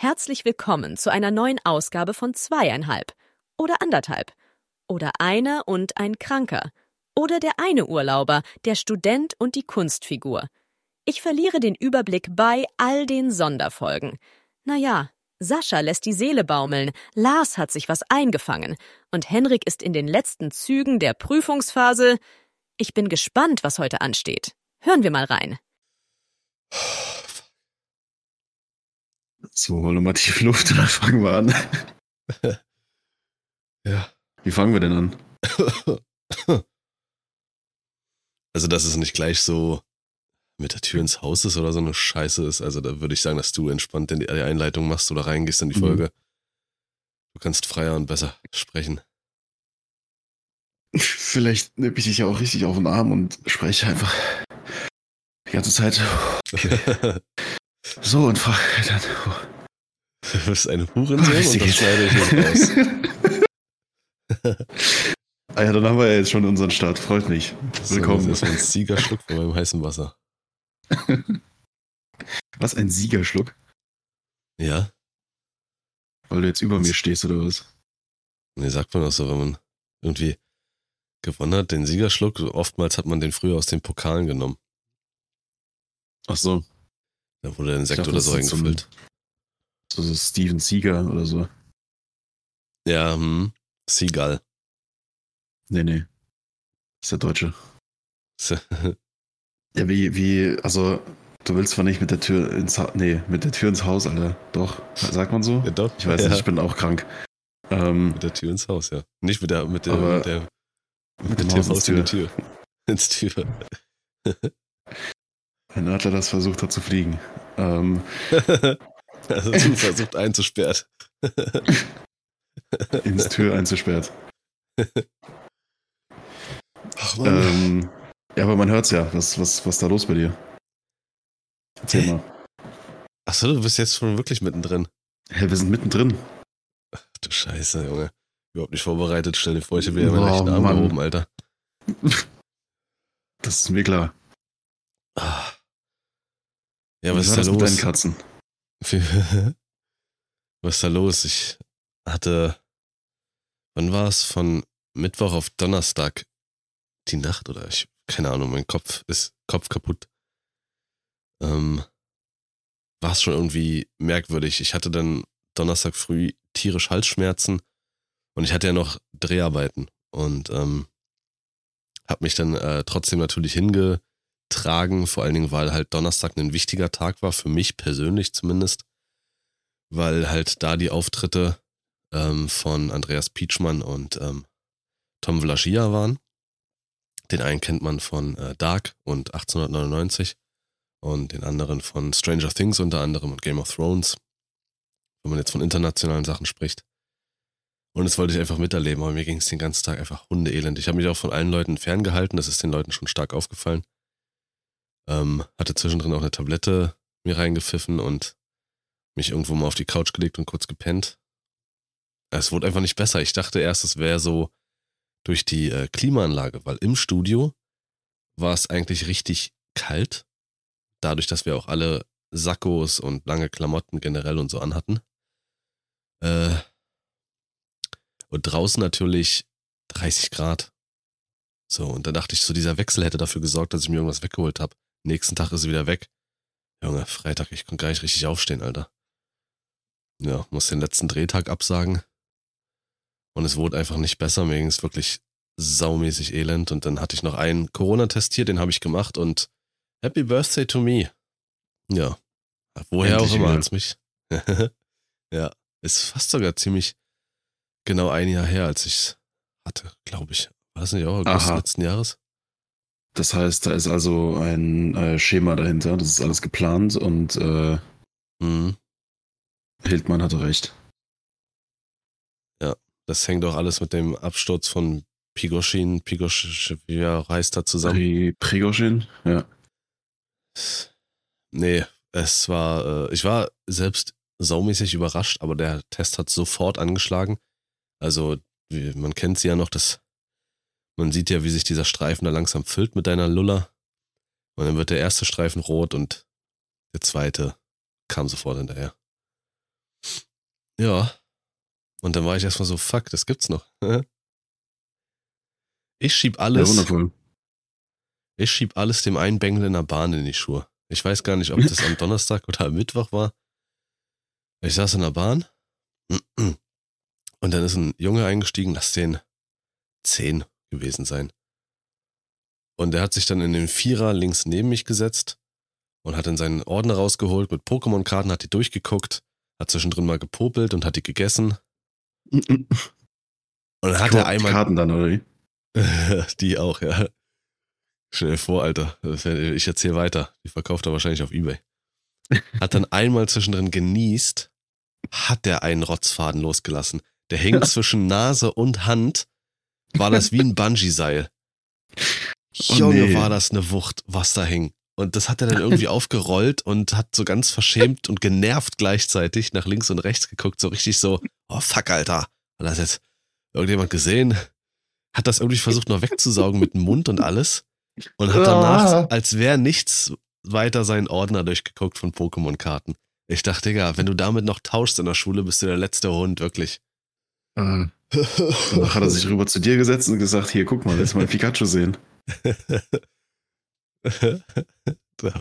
Herzlich willkommen zu einer neuen Ausgabe von Zweieinhalb oder anderthalb oder eine und ein Kranker oder der eine Urlauber, der Student und die Kunstfigur. Ich verliere den Überblick bei all den Sonderfolgen. Naja, Sascha lässt die Seele baumeln, Lars hat sich was eingefangen und Henrik ist in den letzten Zügen der Prüfungsphase. Ich bin gespannt, was heute ansteht. Hören wir mal rein. So, holen wir mal tief Luft und dann fangen wir an. Ja. Wie fangen wir denn an? Also, dass es nicht gleich so mit der Tür ins Haus ist oder so eine Scheiße ist. Also, da würde ich sagen, dass du entspannt in die Einleitung machst oder reingehst in die Mhm. Folge. Du kannst freier und besser sprechen. Vielleicht nehme ich dich ja auch richtig auf den Arm und spreche einfach die ganze Zeit. So, und dann. Du bist ein Hurensohn Wie und das schneide ich nicht raus. ah ja, dann haben wir ja jetzt schon unseren Start. Freut mich. Willkommen. Das ist ein Siegerschluck von meinem heißen Wasser. Was, ein Siegerschluck? Ja? Weil du jetzt über mir stehst oder was? Nee, sagt man auch so, wenn man irgendwie gewonnen hat, den Siegerschluck. Oftmals hat man den früher aus den Pokalen genommen. Ach so. Da wurde ein Sekt oder so eingefüllt. So, so Steven Seager oder so. Ja, hm. Seagull. Nee, nee. Ist der Deutsche. Ja, wie, wie, also, du willst zwar nicht mit der Tür ins Haus, nee, mit der Tür ins Haus, Alter. Doch, sagt man so? ja, doch. Ich weiß ja. nicht, ich bin auch krank. Ähm, Mit der Tür ins Haus, ja. Nicht mit der, mit der, mit der, mit mit Haus dem ins Haus in die Tür. Tür. Ins Tür. Ein Adler, das versucht hat zu fliegen. Ähm, also versucht einzusperren. ins Tür einzusperrt. Ach Ähm, ja, aber man hört's ja. Was, was, was ist da los bei dir? Erzähl Hä? mal. Achso, du bist jetzt schon wirklich mittendrin. Hey, wir sind mittendrin. Ach, du Scheiße, Junge. Überhaupt nicht vorbereitet. Stell dir vor, ich habe ja meinen Oh, rechten Arm Mann. gehoben, Alter. Das ist mir klar. Ah. Ja, was ist da das mit deinen los? Katzen? was ist da los? Ich hatte, wann war es? Von Mittwoch auf Donnerstag die Nacht oder ich, keine Ahnung, mein Kopf ist Kopf kaputt. Ähm, war es schon irgendwie merkwürdig. Ich hatte dann Donnerstag früh tierisch Halsschmerzen und ich hatte ja noch Dreharbeiten und ähm, habe mich dann äh, trotzdem natürlich hingetragen, vor allen Dingen, weil halt Donnerstag ein wichtiger Tag war, für mich persönlich zumindest, weil halt da die Auftritte ähm, von Andreas Pietschmann und ähm, Tom Vlaschia waren. Den einen kennt man von äh, Dark und 1899 und den anderen von Stranger Things unter anderem und Game of Thrones, wenn man jetzt von internationalen Sachen spricht. Und das wollte ich einfach miterleben, aber mir ging es den ganzen Tag einfach hundeelend. Ich habe mich auch von allen Leuten ferngehalten, das ist den Leuten schon stark aufgefallen. Ähm, hatte zwischendrin auch eine Tablette mir reingepfiffen und mich irgendwo mal auf die Couch gelegt und kurz gepennt. Es wurde einfach nicht besser. Ich dachte erst, es wäre so durch die äh, Klimaanlage, weil im Studio war es eigentlich richtig kalt. Dadurch, dass wir auch alle Sakkos und lange Klamotten generell und so anhatten. Äh, und draußen natürlich 30 Grad. So, und da dachte ich, so dieser Wechsel hätte dafür gesorgt, dass ich mir irgendwas weggeholt habe. Nächsten Tag ist es wieder weg. Junge, Freitag, ich konnte gar nicht richtig aufstehen, Alter. Ja, muss den letzten Drehtag absagen. Und es wurde einfach nicht besser. Mir ging es wirklich saumäßig elend. Und dann hatte ich noch einen Corona-Test hier, den habe ich gemacht und Happy Birthday to me. Ja. Woher Endlich auch immer als mich. ja. Ist fast sogar ziemlich genau ein Jahr her, als ich es hatte, glaube ich. War das nicht auch August Aha. letzten Jahres? Das heißt, da ist also ein äh, Schema dahinter. Das ist alles geplant und äh, Mhm. Hildmann hatte recht. Das hängt auch alles mit dem Absturz von Pigoschin, Pigosch, wie er heißt da zusammen. Pri Prigozhin? Ja. Nee, es war, äh, ich war selbst saumäßig überrascht, aber der Test hat sofort angeschlagen. Also, man kennt sie ja noch, das, man sieht ja, wie sich dieser Streifen da langsam füllt mit deiner Lulla. Und dann wird der erste Streifen rot und der zweite kam sofort hinterher. Ja. Und dann war ich erstmal so, fuck, das gibt's noch. Ich schieb Ja, alles, wundervoll. ich schieb alles dem einen Bengel in der Bahn in die Schuhe. Ich weiß gar nicht, ob das am Donnerstag oder am Mittwoch war. Ich saß in der Bahn und dann ist ein Junge eingestiegen, lass den zehn gewesen sein. Und der hat sich dann in den Vierer links neben mich gesetzt und hat dann seinen Ordner rausgeholt mit Pokémon-Karten, hat die durchgeguckt, hat zwischendrin mal gepopelt und hat die gegessen. Und dann hat er einmal Karten dann, oder wie? die auch, ja. Schnell vor, Alter. Ich erzähle weiter. Die verkauft er wahrscheinlich auf Ebay. Hat dann einmal zwischendrin genießt, hat der einen Rotzfaden losgelassen. Der hing zwischen Nase und Hand. War das wie ein Bungee-Seil. Oh, Junge, nee. war das eine Wucht, was da hing. Und das hat er dann irgendwie aufgerollt und hat so ganz verschämt und genervt gleichzeitig nach links und rechts geguckt, so richtig so, oh fuck, Alter. Hat das jetzt irgendjemand gesehen? Hat das irgendwie versucht noch wegzusaugen mit dem Mund und alles. Und hat danach, als wäre nichts weiter seinen Ordner durchgeguckt von Pokémon-Karten. Ich dachte, Digga, wenn du damit noch tauschst in der Schule, bist du der letzte Hund, wirklich. Äh, Danach hat er sich rüber zu dir gesetzt und gesagt, hier, guck mal, lass mal Pikachu sehen.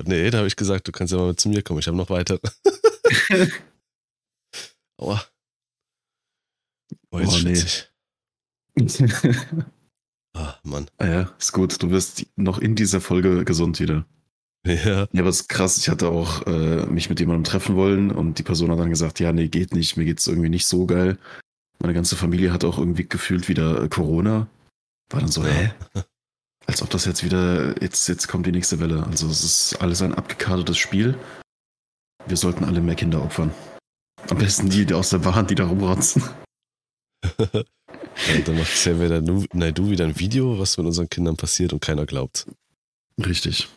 Nee, da habe ich gesagt, du kannst ja mal zu mir kommen. Ich habe noch weitere. Aua. Oh, jetzt Oh, nee. Ah, Mann. ah ja, ist gut. Du wirst noch in dieser Folge gesund wieder. Ja. Ja, aber es ist krass. Ich hatte auch äh, mich mit jemandem treffen wollen und die Person hat dann gesagt, ja, nee, geht nicht. Mir geht's irgendwie nicht so geil. Meine ganze Familie hat auch irgendwie gefühlt wieder Corona. War dann so, hä? Als ob das jetzt wieder, jetzt, jetzt kommt die nächste Welle. Also es ist alles ein abgekartetes Spiel. Wir sollten alle mehr Kinder opfern. Am besten die, die aus der Bahn, die da rumrotzen. Und dann macht Xavier wieder, nu, nein, du wieder ein Video, was mit unseren Kindern passiert und keiner glaubt. Richtig.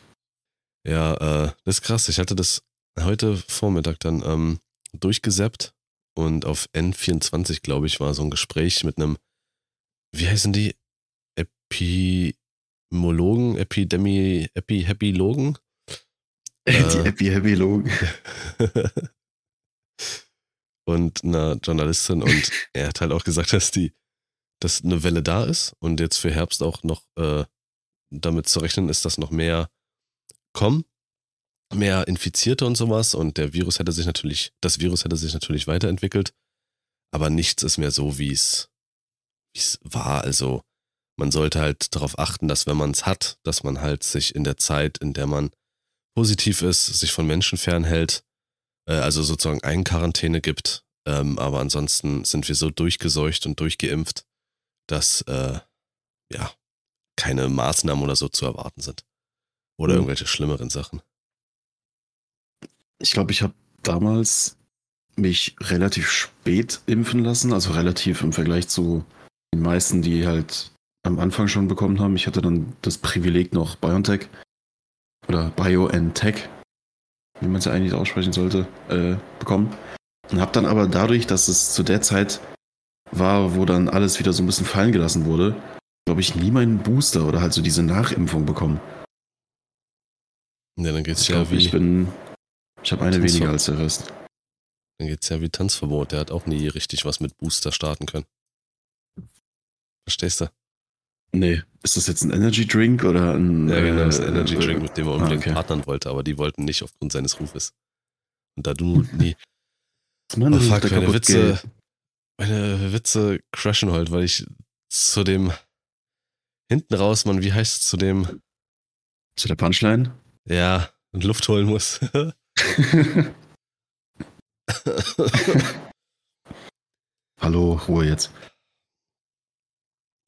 Ja, äh, das ist krass. Ich hatte das heute Vormittag dann ähm, durchgesappt und auf N24, glaube ich, war so ein Gespräch mit einem, wie heißen die? Epimologen, Epidemie, Epi, Happylogen? die Äh. Happy Happy Logan. und einer Journalistin und er hat halt auch gesagt, dass die, dass eine Welle da ist und jetzt für Herbst auch noch äh, damit zu rechnen ist, dass noch mehr kommen, mehr Infizierte und sowas und der Virus hätte sich natürlich, das Virus hätte sich natürlich weiterentwickelt, aber nichts ist mehr so, wie es wie es war. Also man sollte halt darauf achten, dass wenn man es hat, dass man halt sich in der Zeit, in der man positiv ist, sich von Menschen fernhält, äh, also sozusagen Eigenquarantäne gibt. Ähm, aber ansonsten sind wir so durchgeseucht und durchgeimpft, dass äh, ja keine Maßnahmen oder so zu erwarten sind. Oder Mhm. irgendwelche schlimmeren Sachen. Ich glaube, ich habe damals mich relativ spät impfen lassen, also relativ im Vergleich zu den meisten, die halt am Anfang schon bekommen haben. Ich hatte dann das Privileg noch BioNTech oder BioNTech, wie man es ja eigentlich aussprechen sollte, äh, bekommen. Und habe dann aber dadurch, dass es zu der Zeit war, wo dann alles wieder so ein bisschen fallen gelassen wurde, glaube ich, nie meinen Booster oder halt so diese Nachimpfung bekommen. Ja, dann geht's Ich ja glaube, wie ich bin, ich habe eine Tanzver- weniger als der Rest. dann geht's ja wie Tanzverbot. Der hat auch nie richtig was mit Booster starten können. Verstehst du? Nee, ist das jetzt ein Energy Drink oder ein Ja, genau, das ist äh, ein Energy äh, Drink, mit dem er ah, unbedingt okay. partnern wollte, aber die wollten nicht aufgrund seines Rufes. Und da du nie Mann, Oh fuck, meine Witze, geht. meine Witze crashen heute, weil ich zu dem hinten raus, Mann, wie heißt es zu dem, Zu der Punchline? ja, Luft holen muss. Hallo, Ruhe jetzt.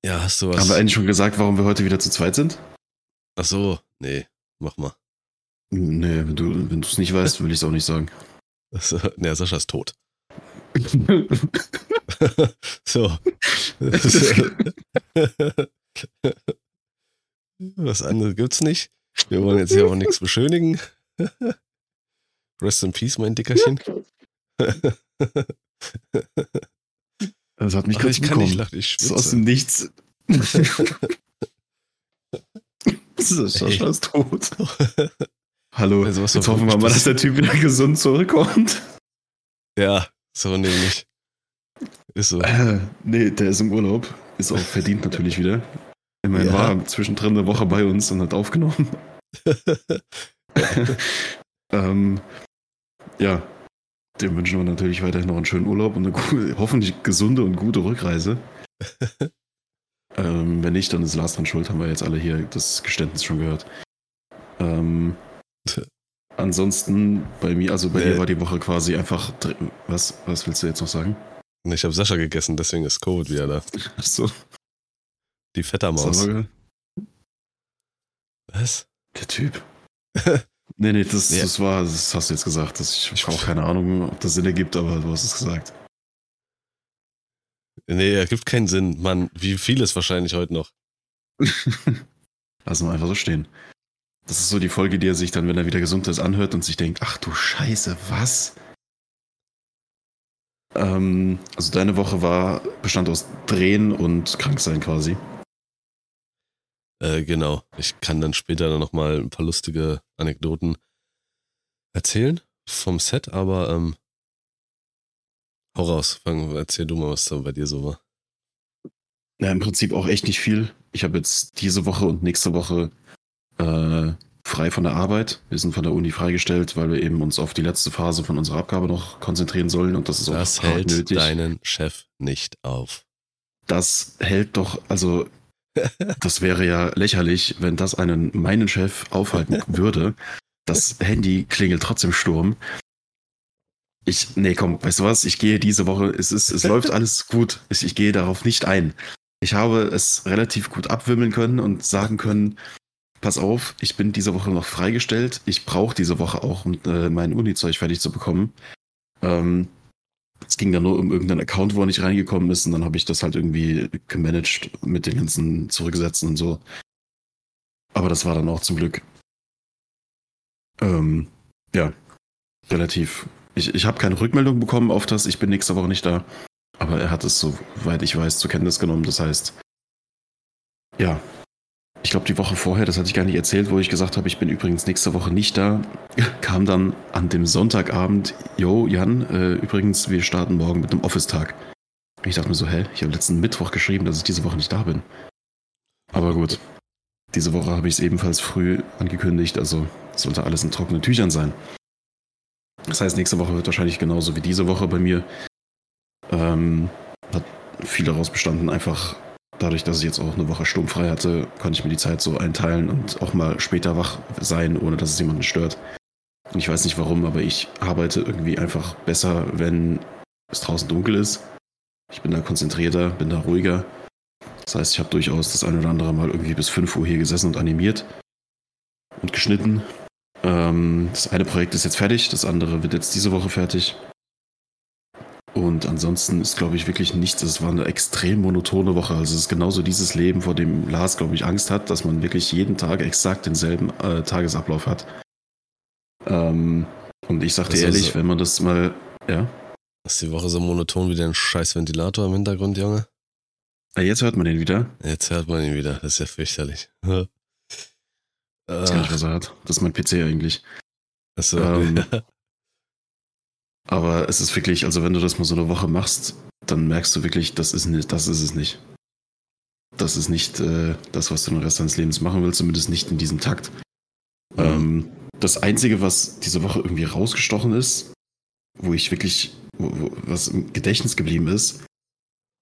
ja, hast du was? Haben wir eigentlich schon gesagt, warum wir heute wieder zu zweit sind? Ach so, nee, mach mal. Nee, wenn du es nicht weißt, will ich es auch nicht sagen. Nee, Sascha ist tot. so. Was anderes gibt's nicht. Wir wollen jetzt hier auch nichts beschönigen. Rest in Peace, mein Dickerchen. Das hat mich kann nicht bekommen. lachen, ich So aus schwitze. dem Nichts. Sascha ist tot. Hallo. Also, was Jetzt hoffen wir mal, dass der Typ wieder gesund zurückkommt. Ja, so nämlich. Ist so. Äh, nee, der ist im Urlaub. Ist auch verdient natürlich wieder. Immerhin Ja. war er zwischendrin eine Woche bei uns und hat aufgenommen. Ähm, ja, dem wünschen wir natürlich weiterhin noch einen schönen Urlaub und eine gute, hoffentlich gesunde und gute Rückreise. ähm, wenn nicht, dann ist Lars dran schuld, haben wir jetzt alle hier das Geständnis schon gehört. Ähm, ansonsten bei mir, also bei Nee. dir war die Woche quasi einfach. Was, was willst du jetzt noch sagen? Ich habe Sascha gegessen, deswegen ist Covid wieder da. Achso, Die Vettermaus. Sauer, Was? der Typ. Nee, nee, das, Ja. das war, das hast du jetzt gesagt. Das, ich Ich- habe auch keine Ahnung, ob das Sinn ergibt, aber du hast es gesagt. Nee, ergibt keinen Sinn. Mann, wie viel ist wahrscheinlich heute noch? Lassen wir einfach so stehen. Das ist so die Folge, die er sich dann, wenn er wieder gesund ist, anhört und sich denkt, ach du Scheiße, was? Ähm, also deine Woche war, bestand aus Drehen und Kranksein quasi. Äh, genau. Ich kann dann später dann nochmal ein paar lustige Anekdoten erzählen vom Set, aber ähm, hau raus. Fang, erzähl du mal, was da bei dir so war. Ja, im Prinzip auch echt nicht viel. Ich habe jetzt diese Woche und nächste Woche äh, frei von der Arbeit. Wir sind von der Uni freigestellt, weil wir eben uns auf die letzte Phase von unserer Abgabe noch konzentrieren sollen und das ist Das auch hart hält nötig. deinen Chef nicht auf. Das hält doch, also das wäre ja lächerlich, wenn das einen meinen Chef aufhalten würde. Das Handy klingelt trotzdem Sturm. Ich, nee, komm, weißt du was? Ich gehe diese Woche, es ist, es läuft alles gut. Ich, ich gehe darauf nicht ein. Ich habe es relativ gut abwimmeln können und sagen können, pass auf, ich bin diese Woche noch freigestellt. Ich brauche diese Woche auch, um äh, mein Uni-Zeug fertig zu bekommen. Ähm, es ging dann nur um irgendeinen Account, wo er nicht reingekommen ist, und dann habe ich das halt irgendwie gemanagt mit den ganzen Zurücksetzen und so. Aber das war dann auch zum Glück. Ähm, ja, relativ. Ich, ich habe keine Rückmeldung bekommen auf das, ich bin nächste Woche nicht da. Aber er hat es, soweit ich weiß, zur Kenntnis genommen. Das heißt, ja. Ich glaube, die Woche vorher, das hatte ich gar nicht erzählt, wo ich gesagt habe, ich bin übrigens nächste Woche nicht da, kam dann an dem Sonntagabend, yo, Jan, äh, übrigens, wir starten morgen mit einem Office-Tag. Ich dachte mir so, hä, ich habe letzten Mittwoch geschrieben, dass ich diese Woche nicht da bin. Aber gut, diese Woche habe ich es ebenfalls früh angekündigt, also sollte alles in trockenen Tüchern sein. Das heißt, nächste Woche wird wahrscheinlich genauso wie diese Woche bei mir. Ähm, hat viel daraus bestanden, einfach dadurch, dass ich jetzt auch eine Woche sturmfrei hatte, konnte ich mir die Zeit so einteilen und auch mal später wach sein, ohne dass es jemanden stört. Und ich weiß nicht warum, aber ich arbeite irgendwie einfach besser, wenn es draußen dunkel ist. Ich bin da konzentrierter, bin da ruhiger. Das heißt, ich habe durchaus das ein oder andere Mal irgendwie bis 5 Uhr hier gesessen und animiert und geschnitten. Ähm, das eine Projekt ist jetzt fertig, das andere wird jetzt diese Woche fertig. Und ansonsten ist, glaube ich, wirklich nichts. Es war eine extrem monotone Woche. Also es ist genauso dieses Leben, vor dem Lars, glaube ich, Angst hat, dass man wirklich jeden Tag exakt denselben äh, Tagesablauf hat. Ähm, und ich sagte Das ist ehrlich, so- wenn man das mal, ja, Ist die Woche so monoton wie dein scheiß Ventilator im Hintergrund, Junge? Ah, jetzt hört man den wieder. Jetzt hört man ihn wieder. Das ist ja fürchterlich. Ich weiß gar nicht, was er hat. Das ist mein PC eigentlich. achso, Ähm, Aber es ist wirklich, also wenn du das mal so eine Woche machst, dann merkst du wirklich, das ist, nicht, das ist es nicht. Das ist nicht äh, das, was du den Rest deines Lebens machen willst, zumindest nicht in diesem Takt. Ähm, das Einzige, was diese Woche irgendwie rausgestochen ist, wo ich wirklich, wo, wo, was im Gedächtnis geblieben ist,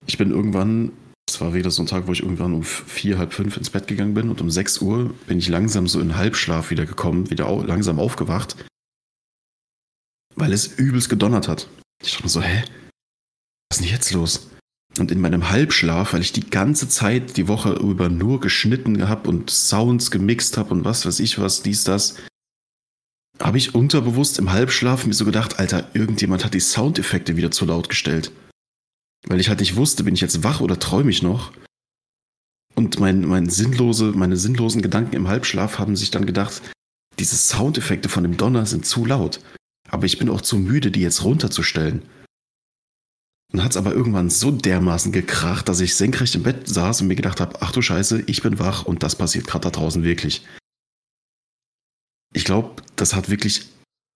ich bin irgendwann, es war wieder so ein Tag, wo ich irgendwann um vier, halb fünf ins Bett gegangen bin und um sechs Uhr bin ich langsam so in Halbschlaf wieder gekommen, wieder au langsam aufgewacht, weil es übelst gedonnert hat. Ich dachte mir so, hä? Was ist denn jetzt los? Und in meinem Halbschlaf, weil ich die ganze Zeit die Woche über nur geschnitten gehabt und Sounds gemixt habe und was weiß ich was, dies, das, habe ich unterbewusst im Halbschlaf mir so gedacht, Alter, irgendjemand hat die Soundeffekte wieder zu laut gestellt. Weil ich halt nicht wusste, bin ich jetzt wach oder träume ich noch? Und mein, mein sinnlose, meine sinnlosen Gedanken im Halbschlaf haben sich dann gedacht, diese Soundeffekte von dem Donner sind zu laut. Aber ich bin auch zu müde, die jetzt runterzustellen. Dann hat es aber irgendwann so dermaßen gekracht, dass ich senkrecht im Bett saß und mir gedacht habe, ach du Scheiße, ich bin wach und das passiert gerade da draußen wirklich. Ich glaube, das hat wirklich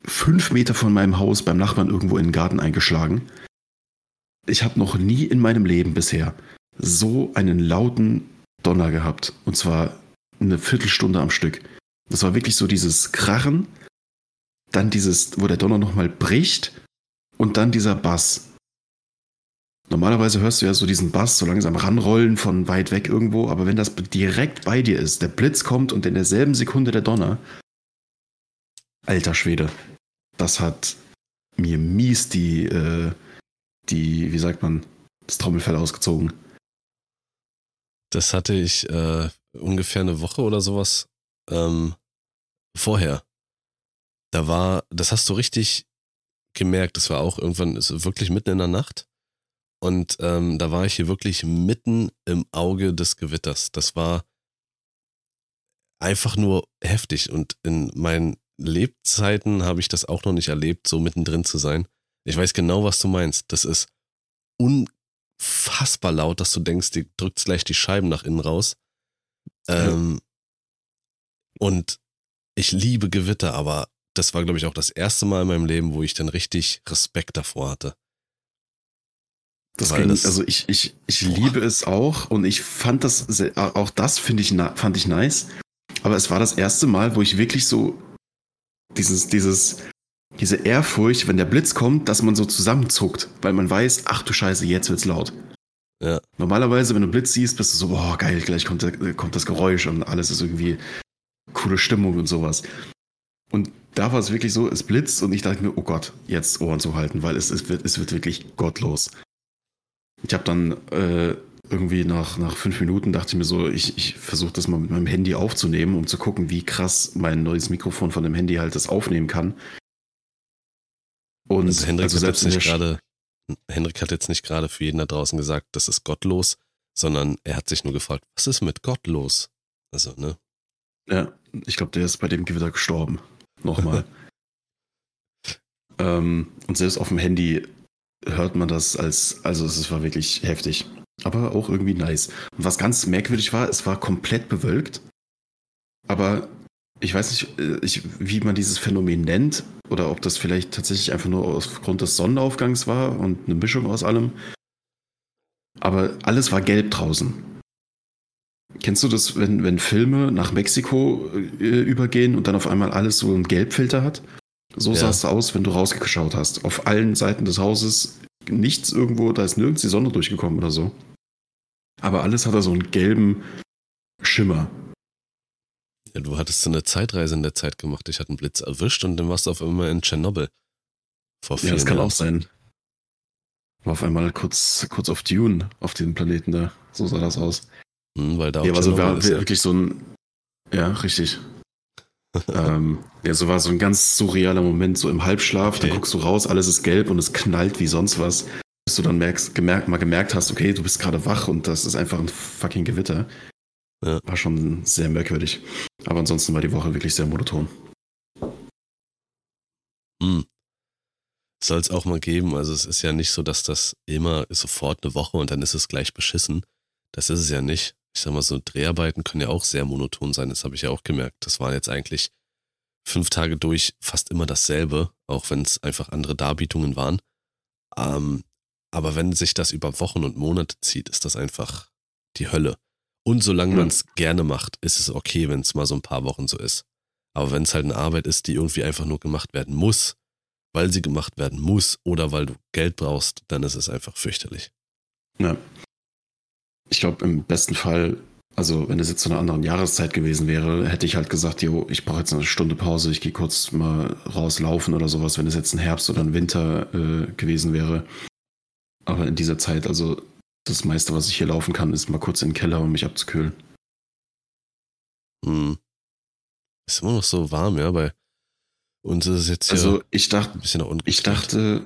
fünf Meter von meinem Haus beim Nachbarn irgendwo in den Garten eingeschlagen. ich habe noch nie in meinem Leben bisher so einen lauten Donner gehabt. Und zwar eine Viertelstunde am Stück. Das war wirklich so dieses Krachen, dann dieses, wo der Donner nochmal bricht und dann dieser Bass. Normalerweise hörst du ja so diesen Bass so langsam ranrollen von weit weg irgendwo, aber wenn das direkt bei dir ist, der Blitz kommt und in derselben Sekunde der Donner, alter Schwede, das hat mir mies die, äh, die, wie sagt man, das Trommelfell ausgezogen. Das hatte ich äh, ungefähr eine Woche oder sowas ähm, vorher. Da war, das hast du richtig gemerkt, das war auch irgendwann ist wirklich mitten in der Nacht. Und ähm, da war ich hier wirklich mitten im Auge des Gewitters. Das war einfach nur heftig. Und in meinen Lebzeiten habe ich das auch noch nicht erlebt, so mittendrin zu sein. Ich weiß genau, was du meinst. Das ist unfassbar laut, dass du denkst, die drückt gleich die Scheiben nach innen raus. Ähm, und ich liebe Gewitter, aber das war, glaube ich, auch das erste Mal in meinem Leben, wo ich dann richtig Respekt davor hatte. Das ging, das, also ich, ich, ich liebe es auch und ich fand das, auch das finde ich, fand ich nice. Aber es war das erste Mal, wo ich wirklich so dieses, dieses, diese Ehrfurcht, wenn der Blitz kommt, dass man so zusammenzuckt, weil man weiß, ach du Scheiße, jetzt wird's laut. Ja. Normalerweise, wenn du Blitz siehst, bist du so, boah, geil, gleich kommt, kommt das Geräusch und alles ist irgendwie coole Stimmung und sowas. Und da war es wirklich so, es blitzt und ich dachte mir, oh Gott, jetzt Ohren zu halten, weil es, es, wird, es wird wirklich gottlos. Ich habe dann äh, irgendwie nach, nach fünf Minuten dachte ich mir so, ich, ich versuche das mal mit meinem Handy aufzunehmen, um zu gucken, wie krass mein neues Mikrofon von dem Handy halt das aufnehmen kann. Und also Hendrik, also selbst nicht gerade, Hendrik hat jetzt nicht gerade für jeden da draußen gesagt, das ist gottlos, sondern er hat sich nur gefragt, was ist mit Gott los? Also, ne? Ja, ich glaube, der ist bei dem Gewitter gestorben. Nochmal. ähm, und selbst auf dem Handy hört man das als, also es war wirklich heftig. Aber auch irgendwie nice. Und was ganz merkwürdig war, es war komplett bewölkt. Aber ich weiß nicht, äh, ich, wie man dieses Phänomen nennt. Oder ob das vielleicht tatsächlich einfach nur aufgrund des Sonnenaufgangs war und eine Mischung aus allem. Aber alles war gelb draußen. Kennst du das, wenn, wenn Filme nach Mexiko äh, übergehen und dann auf einmal alles so einen Gelbfilter hat? So ja. sah es aus, wenn du rausgeschaut hast. Auf allen Seiten des Hauses nichts irgendwo, da ist nirgends die Sonne durchgekommen oder so. Aber alles hat da so einen gelben Schimmer. Ja, du hattest so eine Zeitreise in der Zeit gemacht. Ich hatte einen Blitz erwischt und dann warst du auf einmal in Tschernobyl. Vor ja, das kann Jahren. auch sein. War auf einmal kurz, kurz auf Dune, auf diesem Planeten da. So sah das aus. Hm, weil da ja, war so war wirklich so ein. Ja, richtig. ähm, ja, so war so ein ganz surrealer Moment, so im Halbschlaf, okay. dann guckst du raus, alles ist gelb und es knallt wie sonst was. Bis du dann merkst, gemerkt, mal gemerkt hast, okay, du bist gerade wach und das ist einfach ein fucking Gewitter. Ja. War schon sehr merkwürdig. Aber ansonsten war die Woche wirklich sehr monoton. Hm. Soll es auch mal geben. Also es ist ja nicht so, dass das immer sofort eine Woche und dann ist es gleich beschissen. Das ist es ja nicht ich sag mal, so Dreharbeiten können ja auch sehr monoton sein. Das habe ich ja auch gemerkt. Das waren jetzt eigentlich fünf Tage durch fast immer dasselbe, auch wenn es einfach andere Darbietungen waren. Ähm, aber wenn sich das über Wochen und Monate zieht, ist das einfach die Hölle. Und solange mhm. man es gerne macht, ist es okay, wenn es mal so ein paar Wochen so ist. Aber wenn es halt eine Arbeit ist, die irgendwie einfach nur gemacht werden muss, weil sie gemacht werden muss oder weil du Geld brauchst, dann ist es einfach fürchterlich. Ja, ich glaube, im besten Fall, also wenn es jetzt zu einer anderen Jahreszeit gewesen wäre, hätte ich halt gesagt, jo, ich brauche jetzt eine Stunde Pause, ich gehe kurz mal rauslaufen oder sowas, wenn es jetzt ein Herbst oder ein Winter äh, gewesen wäre. Aber in dieser Zeit, also das meiste, was ich hier laufen kann, ist mal kurz in den Keller, um mich abzukühlen. Hm. Ist immer noch so warm, ja, bei uns ist es jetzt also ich dachte, ein bisschen Ich dachte,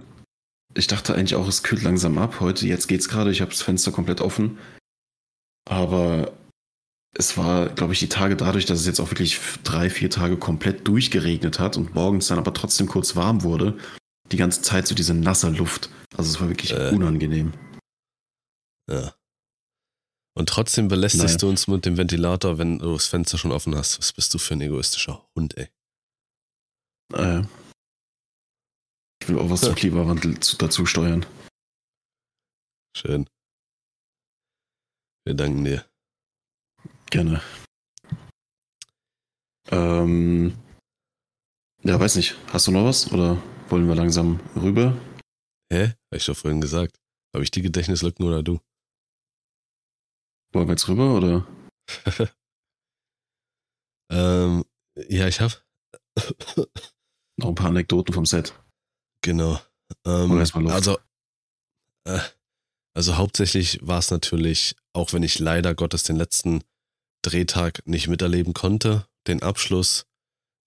ich dachte eigentlich auch, es kühlt langsam ab. Heute, jetzt geht's gerade, ich habe das Fenster komplett offen. Aber es war, glaube ich, die Tage dadurch, dass es jetzt auch wirklich drei, vier Tage komplett durchgeregnet hat und morgens dann aber trotzdem kurz warm wurde, die ganze Zeit so diese nasse Luft. Also es war wirklich äh. unangenehm. Ja. Und trotzdem belästigst naja. du uns mit dem Ventilator, wenn du das Fenster schon offen hast. Was bist du für ein egoistischer Hund, ey? Naja. Ich will auch was ja. zum Klimawandel dazu steuern. Schön. Wir danken dir. Gerne. Ähm, ja, weiß nicht. Hast du noch was oder wollen wir langsam rüber? Hä? Hab ich doch vorhin gesagt. Habe ich die Gedächtnislücken oder du? Wollen wir jetzt rüber oder? ähm, ja, ich hab. noch ein paar Anekdoten vom Set. Genau. Ähm, also, äh, also hauptsächlich war es natürlich, auch wenn ich leider Gottes den letzten Drehtag nicht miterleben konnte, den Abschluss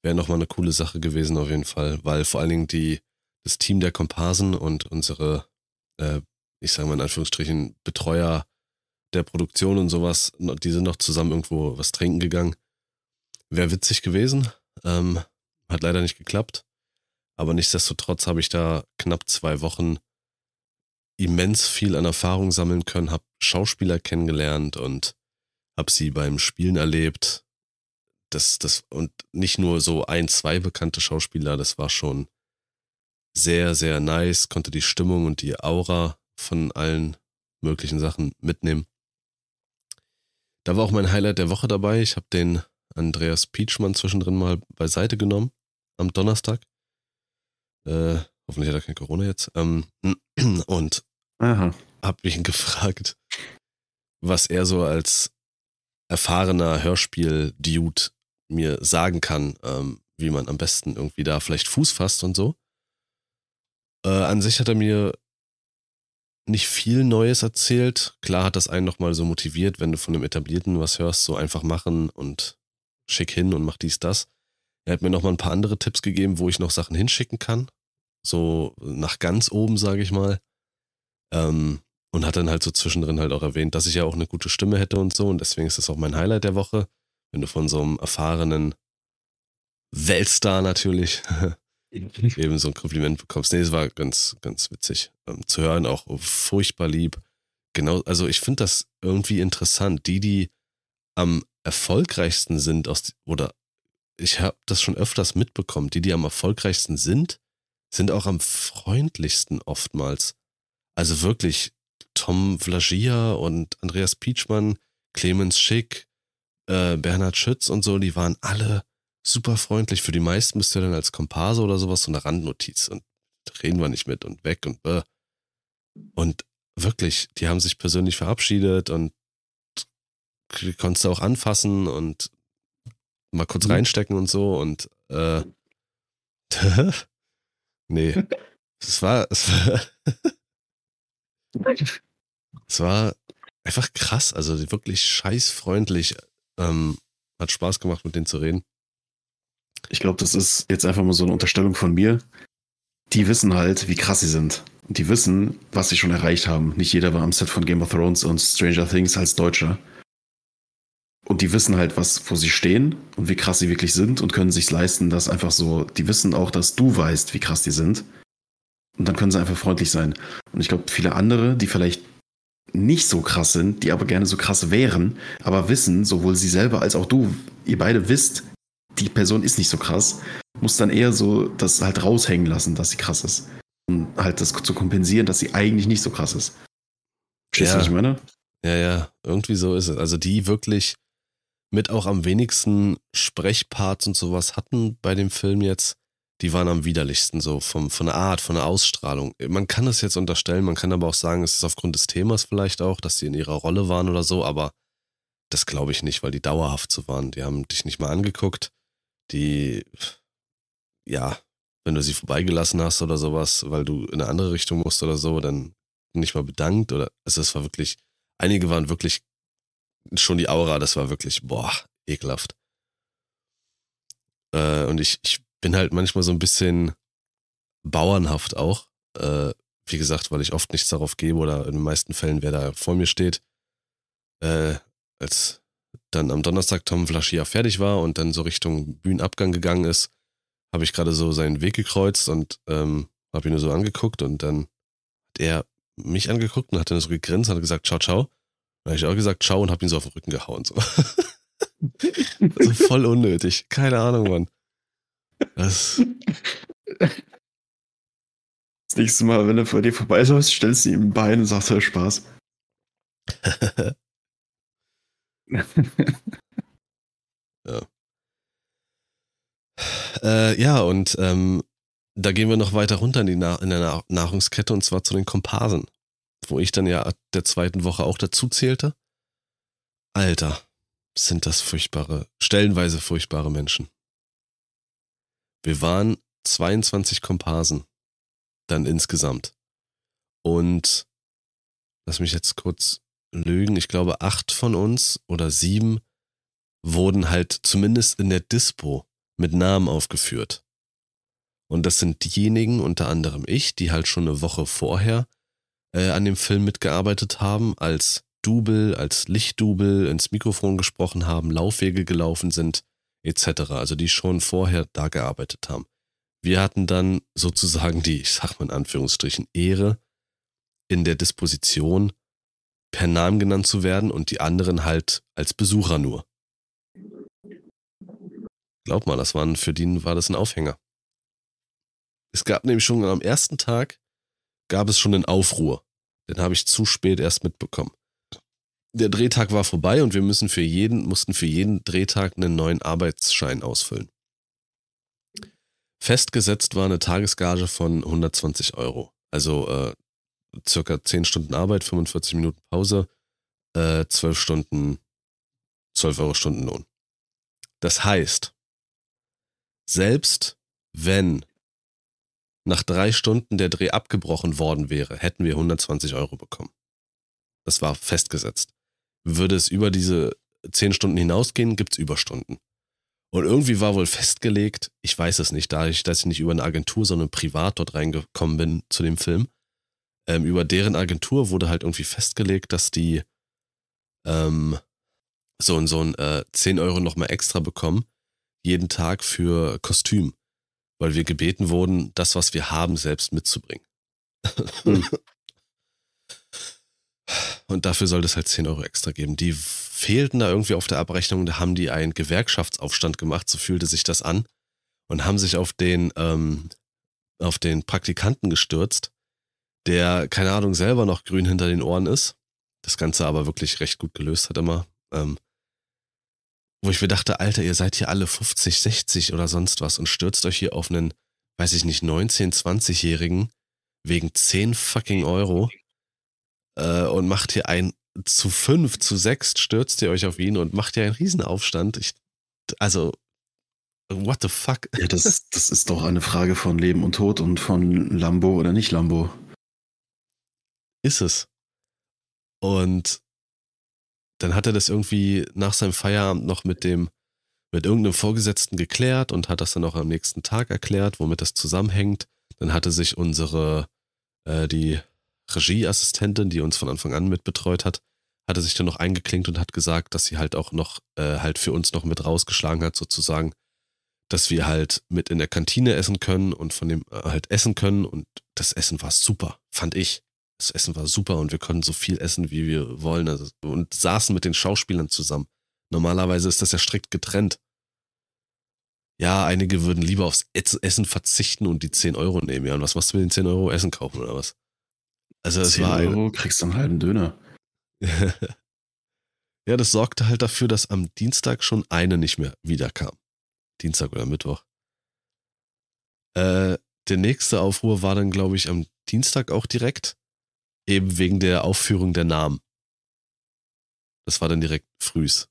wäre nochmal eine coole Sache gewesen auf jeden Fall, weil vor allen Dingen die, das Team der Komparsen und unsere, äh, ich sage mal in Anführungsstrichen, Betreuer der Produktion und sowas, die sind noch zusammen irgendwo was trinken gegangen. Wäre witzig gewesen, ähm, hat leider nicht geklappt. Aber nichtsdestotrotz habe ich da knapp zwei Wochen immens viel an Erfahrung sammeln können, habe Schauspieler kennengelernt und habe sie beim Spielen erlebt. Das, das, und nicht nur so ein, zwei bekannte Schauspieler, das war schon sehr, sehr nice, konnte die Stimmung und die Aura von allen möglichen Sachen mitnehmen. Da war auch mein Highlight der Woche dabei. Ich habe den Andreas Pietschmann zwischendrin mal beiseite genommen am Donnerstag. Äh, hoffentlich hat er kein Corona jetzt. Ähm, und habe mich gefragt, was er so als erfahrener Hörspiel-Dude mir sagen kann, ähm, wie man am besten irgendwie da vielleicht Fuß fasst und so. Äh, an sich hat er mir nicht viel Neues erzählt. Klar hat das einen nochmal so motiviert, wenn du von einem Etablierten was hörst, so einfach machen und schick hin und mach dies, das. Er hat mir nochmal ein paar andere Tipps gegeben, wo ich noch Sachen hinschicken kann. So nach ganz oben, sage ich mal. Ähm, und hat dann halt so zwischendrin halt auch erwähnt, dass ich ja auch eine gute Stimme hätte und so. Und deswegen ist das auch mein Highlight der Woche. Wenn du von so einem erfahrenen Weltstar natürlich eben so ein Kompliment bekommst. Nee, es war ganz, ganz witzig ähm, zu hören, auch furchtbar lieb. Genau, also ich finde das irgendwie interessant. Die, die am erfolgreichsten sind, aus, oder ich habe das schon öfters mitbekommen, die, die am erfolgreichsten sind, sind auch am freundlichsten oftmals. Also wirklich Tom Vlagia und Andreas Pietschmann, Clemens Schick, äh, Bernhard Schütz und so, die waren alle super freundlich. Für die meisten bist du dann als Komparse oder sowas so eine Randnotiz und reden wir nicht mit und weg und äh. Und wirklich, die haben sich persönlich verabschiedet und konntest du auch anfassen und mal kurz mhm. reinstecken und so und äh, nee. Es war, es war, es war einfach krass, also wirklich scheißfreundlich. Ähm, hat Spaß gemacht, mit denen zu reden. Ich glaube, das ist jetzt einfach mal so eine Unterstellung von mir. Die wissen halt, wie krass sie sind. Und die wissen, was sie schon erreicht haben. Nicht jeder war am Set von Game of Thrones und Stranger Things als Deutscher. Und die wissen halt, was, wo sie stehen und wie krass sie wirklich sind und können sich leisten, dass einfach so, die wissen auch, dass du weißt, wie krass die sind. Und dann können sie einfach freundlich sein. Und ich glaube, viele andere, die vielleicht nicht so krass sind, die aber gerne so krass wären, aber wissen, sowohl sie selber als auch du, ihr beide wisst, die Person ist nicht so krass, muss dann eher so das halt raushängen lassen, dass sie krass ist. Und halt das zu kompensieren, dass sie eigentlich nicht so krass ist. Verstehst ja. du, was ich meine? Ja, ja, irgendwie so ist es. Also die wirklich mit auch am wenigsten Sprechparts und sowas hatten bei dem Film jetzt, die waren am widerlichsten so vom, von der Art, von der Ausstrahlung. Man kann das jetzt unterstellen, man kann aber auch sagen, es ist aufgrund des Themas vielleicht auch, dass sie in ihrer Rolle waren oder so, aber das glaube ich nicht, weil die dauerhaft so waren. Die haben dich nicht mal angeguckt die, ja, wenn du sie vorbeigelassen hast oder sowas, weil du in eine andere Richtung musst oder so, dann nicht mal bedankt oder, also es war wirklich, einige waren wirklich schon die Aura, das war wirklich, boah, ekelhaft. Äh, und ich, ich bin halt manchmal so ein bisschen bauernhaft auch. Äh, wie gesagt, weil ich oft nichts darauf gebe oder in den meisten Fällen, wer da vor mir steht. Äh, als dann am Donnerstag Tom Flaschia fertig war und dann so Richtung Bühnenabgang gegangen ist, habe ich gerade so seinen Weg gekreuzt und ähm, habe ihn nur so angeguckt und dann hat er mich angeguckt und hat dann so gegrinst und hat gesagt, ciao, ciao. Dann habe ich auch gesagt, ciao und habe ihn so auf den Rücken gehauen. So. also voll unnötig. Keine Ahnung, Mann. Das. Das nächste Mal, wenn er vor dir vorbeiläuft, stellst du ihm ein Bein und sagst, hör Spaß. ja. Äh, ja, und ähm, da gehen wir noch weiter runter in, die Na in der Nahrungskette und zwar zu den Komparsen, wo ich dann ja der zweiten Woche auch dazu zählte. Alter, sind das furchtbare, stellenweise furchtbare Menschen. Wir waren 22 Komparsen dann insgesamt. Und lass mich jetzt kurz lügen, ich glaube acht von uns oder sieben wurden halt zumindest in der Dispo mit Namen aufgeführt. Und das sind diejenigen, unter anderem ich, die halt schon eine Woche vorher äh, an dem Film mitgearbeitet haben, als Double, als Lichtdouble ins Mikrofon gesprochen haben, Laufwege gelaufen sind, etc. Also die schon vorher da gearbeitet haben. Wir hatten dann sozusagen die, ich sag mal in Anführungsstrichen, Ehre, in der Disposition per Namen genannt zu werden und die anderen halt als Besucher nur. Glaub mal, das waren, für die war das ein Aufhänger. Es gab nämlich schon am ersten Tag, gab es schon einen Aufruhr. Den habe ich zu spät erst mitbekommen. Der Drehtag war vorbei und wir müssen für jeden, mussten für jeden Drehtag einen neuen Arbeitsschein ausfüllen. Festgesetzt war eine Tagesgage von 120 Euro. Also äh, circa 10 Stunden Arbeit, 45 Minuten Pause, äh, 12 Stunden, 12 Euro Stundenlohn. Das heißt, selbst wenn nach drei Stunden der Dreh abgebrochen worden wäre, hätten wir 120 Euro bekommen. Das war festgesetzt. Würde es über diese 10 Stunden hinausgehen, gibt es Überstunden. Und irgendwie war wohl festgelegt, ich weiß es nicht, dadurch, dass ich nicht über eine Agentur, sondern privat dort reingekommen bin zu dem Film, ähm, über deren Agentur wurde halt irgendwie festgelegt, dass die ähm, so, ein so ein äh, 10 Euro nochmal extra bekommen, jeden Tag für Kostüm, weil wir gebeten wurden, das, was wir haben, selbst mitzubringen. Hm. Und dafür soll es halt 10 Euro extra geben. Die fehlten da irgendwie auf der Abrechnung, da haben die einen Gewerkschaftsaufstand gemacht, so fühlte sich das an, und haben sich auf den, ähm, auf den Praktikanten gestürzt, der, keine Ahnung, selber noch grün hinter den Ohren ist. Das Ganze aber wirklich recht gut gelöst hat immer. Ähm, wo ich mir dachte, Alter, ihr seid hier alle 50, 60 oder sonst was und stürzt euch hier auf einen, weiß ich nicht, 19, 20-Jährigen wegen 10 fucking Euro äh, und macht hier ein zu fünf, zu sechs stürzt ihr euch auf ihn und macht ja einen Riesenaufstand. Ich, also, what the fuck? Ja, das, das ist doch eine Frage von Leben und Tod und von Lambo oder nicht Lambo. Ist es. Und dann hat er das irgendwie nach seinem Feierabend noch mit dem, mit irgendeinem Vorgesetzten geklärt und hat das dann auch am nächsten Tag erklärt, womit das zusammenhängt. Dann hatte sich unsere, äh, die Regieassistentin, die uns von Anfang an mitbetreut hat, hatte sich dann noch eingeklinkt und hat gesagt, dass sie halt auch noch, äh, halt für uns noch mit rausgeschlagen hat, sozusagen, dass wir halt mit in der Kantine essen können und von dem äh, halt essen können und das Essen war super, fand ich. Das Essen war super und wir konnten so viel essen, wie wir wollen also, und saßen mit den Schauspielern zusammen. Normalerweise ist das ja strikt getrennt. Ja, einige würden lieber aufs Essen verzichten und die 10 Euro nehmen. Ja, und was machst du mit den 10 Euro Essen kaufen oder was? Also es 10 war Euro kriegst du einen halben Döner. ja, das sorgte halt dafür, dass am Dienstag schon eine nicht mehr wiederkam. Dienstag oder Mittwoch. Äh, der nächste Aufruhr war dann, glaube ich, am Dienstag auch direkt. Eben wegen der Aufführung der Namen. Das war dann direkt frühs.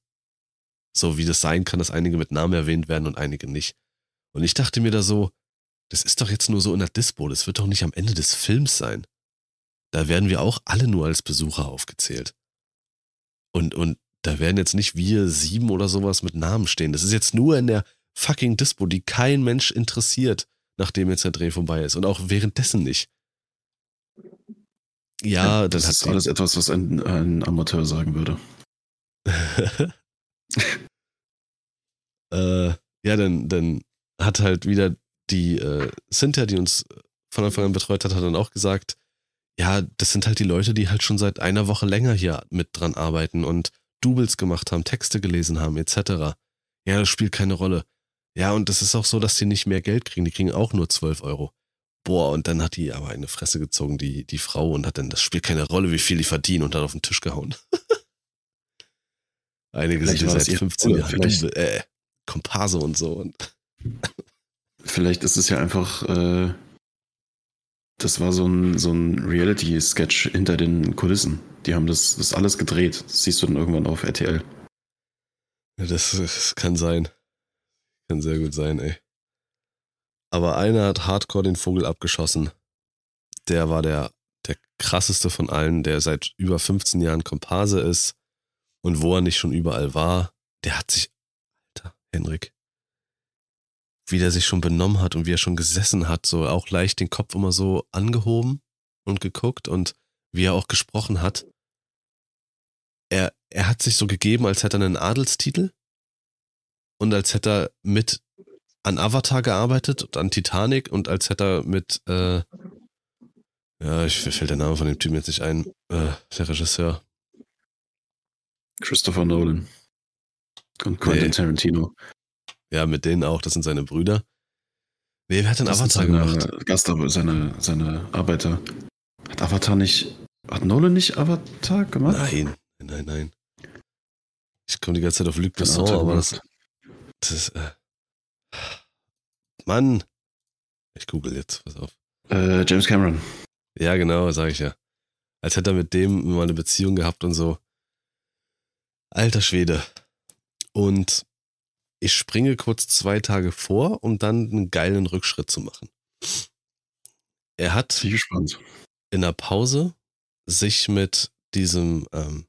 So wie das sein kann, dass einige mit Namen erwähnt werden und einige nicht. Und ich dachte mir da so, das ist doch jetzt nur so in der Dispo, das wird doch nicht am Ende des Films sein. Da werden wir auch alle nur als Besucher aufgezählt. Und, und da werden jetzt nicht wir sieben oder sowas mit Namen stehen. Das ist jetzt nur in der fucking Dispo, die kein Mensch interessiert, nachdem jetzt der Dreh vorbei ist. Und auch währenddessen nicht. Ja, das ist alles etwas, was ein, ein Amateur sagen würde. äh, ja, dann, dann hat halt wieder die äh, Cynthia, die uns von Anfang an betreut hat, hat dann auch gesagt, ja, das sind halt die Leute, die halt schon seit einer Woche länger hier mit dran arbeiten und Doubles gemacht haben, Texte gelesen haben, etc. Ja, das spielt keine Rolle. Ja, und das ist auch so, dass die nicht mehr Geld kriegen, die kriegen auch nur 12 Euro. Boah, und dann hat die aber eine Fresse gezogen, die, die Frau, und hat dann, das spielt keine Rolle, wie viel die verdienen, und hat auf den Tisch gehauen. Einige sind seit ihr 15 Bruder, Jahren vielleicht- Double, äh, Komparse und so. Und Vielleicht ist es ja einfach, äh, das war so ein, so ein Reality-Sketch hinter den Kulissen. Die haben das, das alles gedreht. Das siehst du dann irgendwann auf RTL. Ja, Das, das kann sein. Kann sehr gut sein, ey. Aber einer hat hardcore den Vogel abgeschossen. Der war der, der krasseste von allen, der seit über 15 Jahren Komparse ist. Und wo er nicht schon überall war, der hat sich, Alter, Henrik, wie der sich schon benommen hat und wie er schon gesessen hat, so auch leicht den Kopf immer so angehoben und geguckt und wie er auch gesprochen hat. Er, er hat sich so gegeben, als hätte er einen Adelstitel und als hätte er mit an Avatar gearbeitet und an Titanic und als hätte er mit, äh, ja, ich fällt der Name von dem Typen jetzt nicht ein, äh, der Regisseur. Christopher Nolan. Und Quentin Nee. Tarantino. Ja, mit denen auch, das sind seine Brüder. Nee, wer hat denn Das Avatar seine gemacht? Gastarbeiter, seine, seine Arbeiter. Hat Avatar nicht. Hat Nolan nicht Avatar gemacht? Nein, nein, nein. Ich komme die ganze Zeit auf Luc Besson, aber das, das ist, äh, Mann. Ich google jetzt, pass auf. Äh, James Cameron. Ja, genau, sag ich ja. Als hätte er mit dem mal eine Beziehung gehabt und so. Alter Schwede. Und ich springe kurz zwei Tage vor, um dann einen geilen Rückschritt zu machen. Er hat in der Pause sich mit diesem ähm,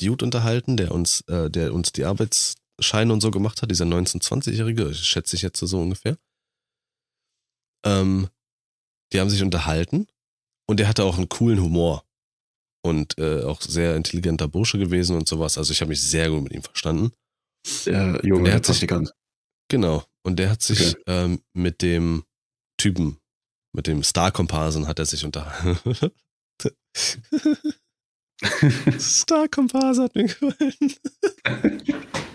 Dude unterhalten, der uns, äh, der uns die Arbeitsscheine und so gemacht hat, dieser 19-20-Jährige, schätze ich jetzt so ungefähr. Ähm, die haben sich unterhalten und der hatte auch einen coolen Humor und äh, auch sehr intelligenter Bursche gewesen und sowas. Also ich habe mich sehr gut mit ihm verstanden. Der junge Der hat sich-. Genau. Und der hat sich Okay. ähm, mit dem Typen, mit dem Star-Komparsen hat er sich unterhalten. Star-Komparse hat mir gefallen.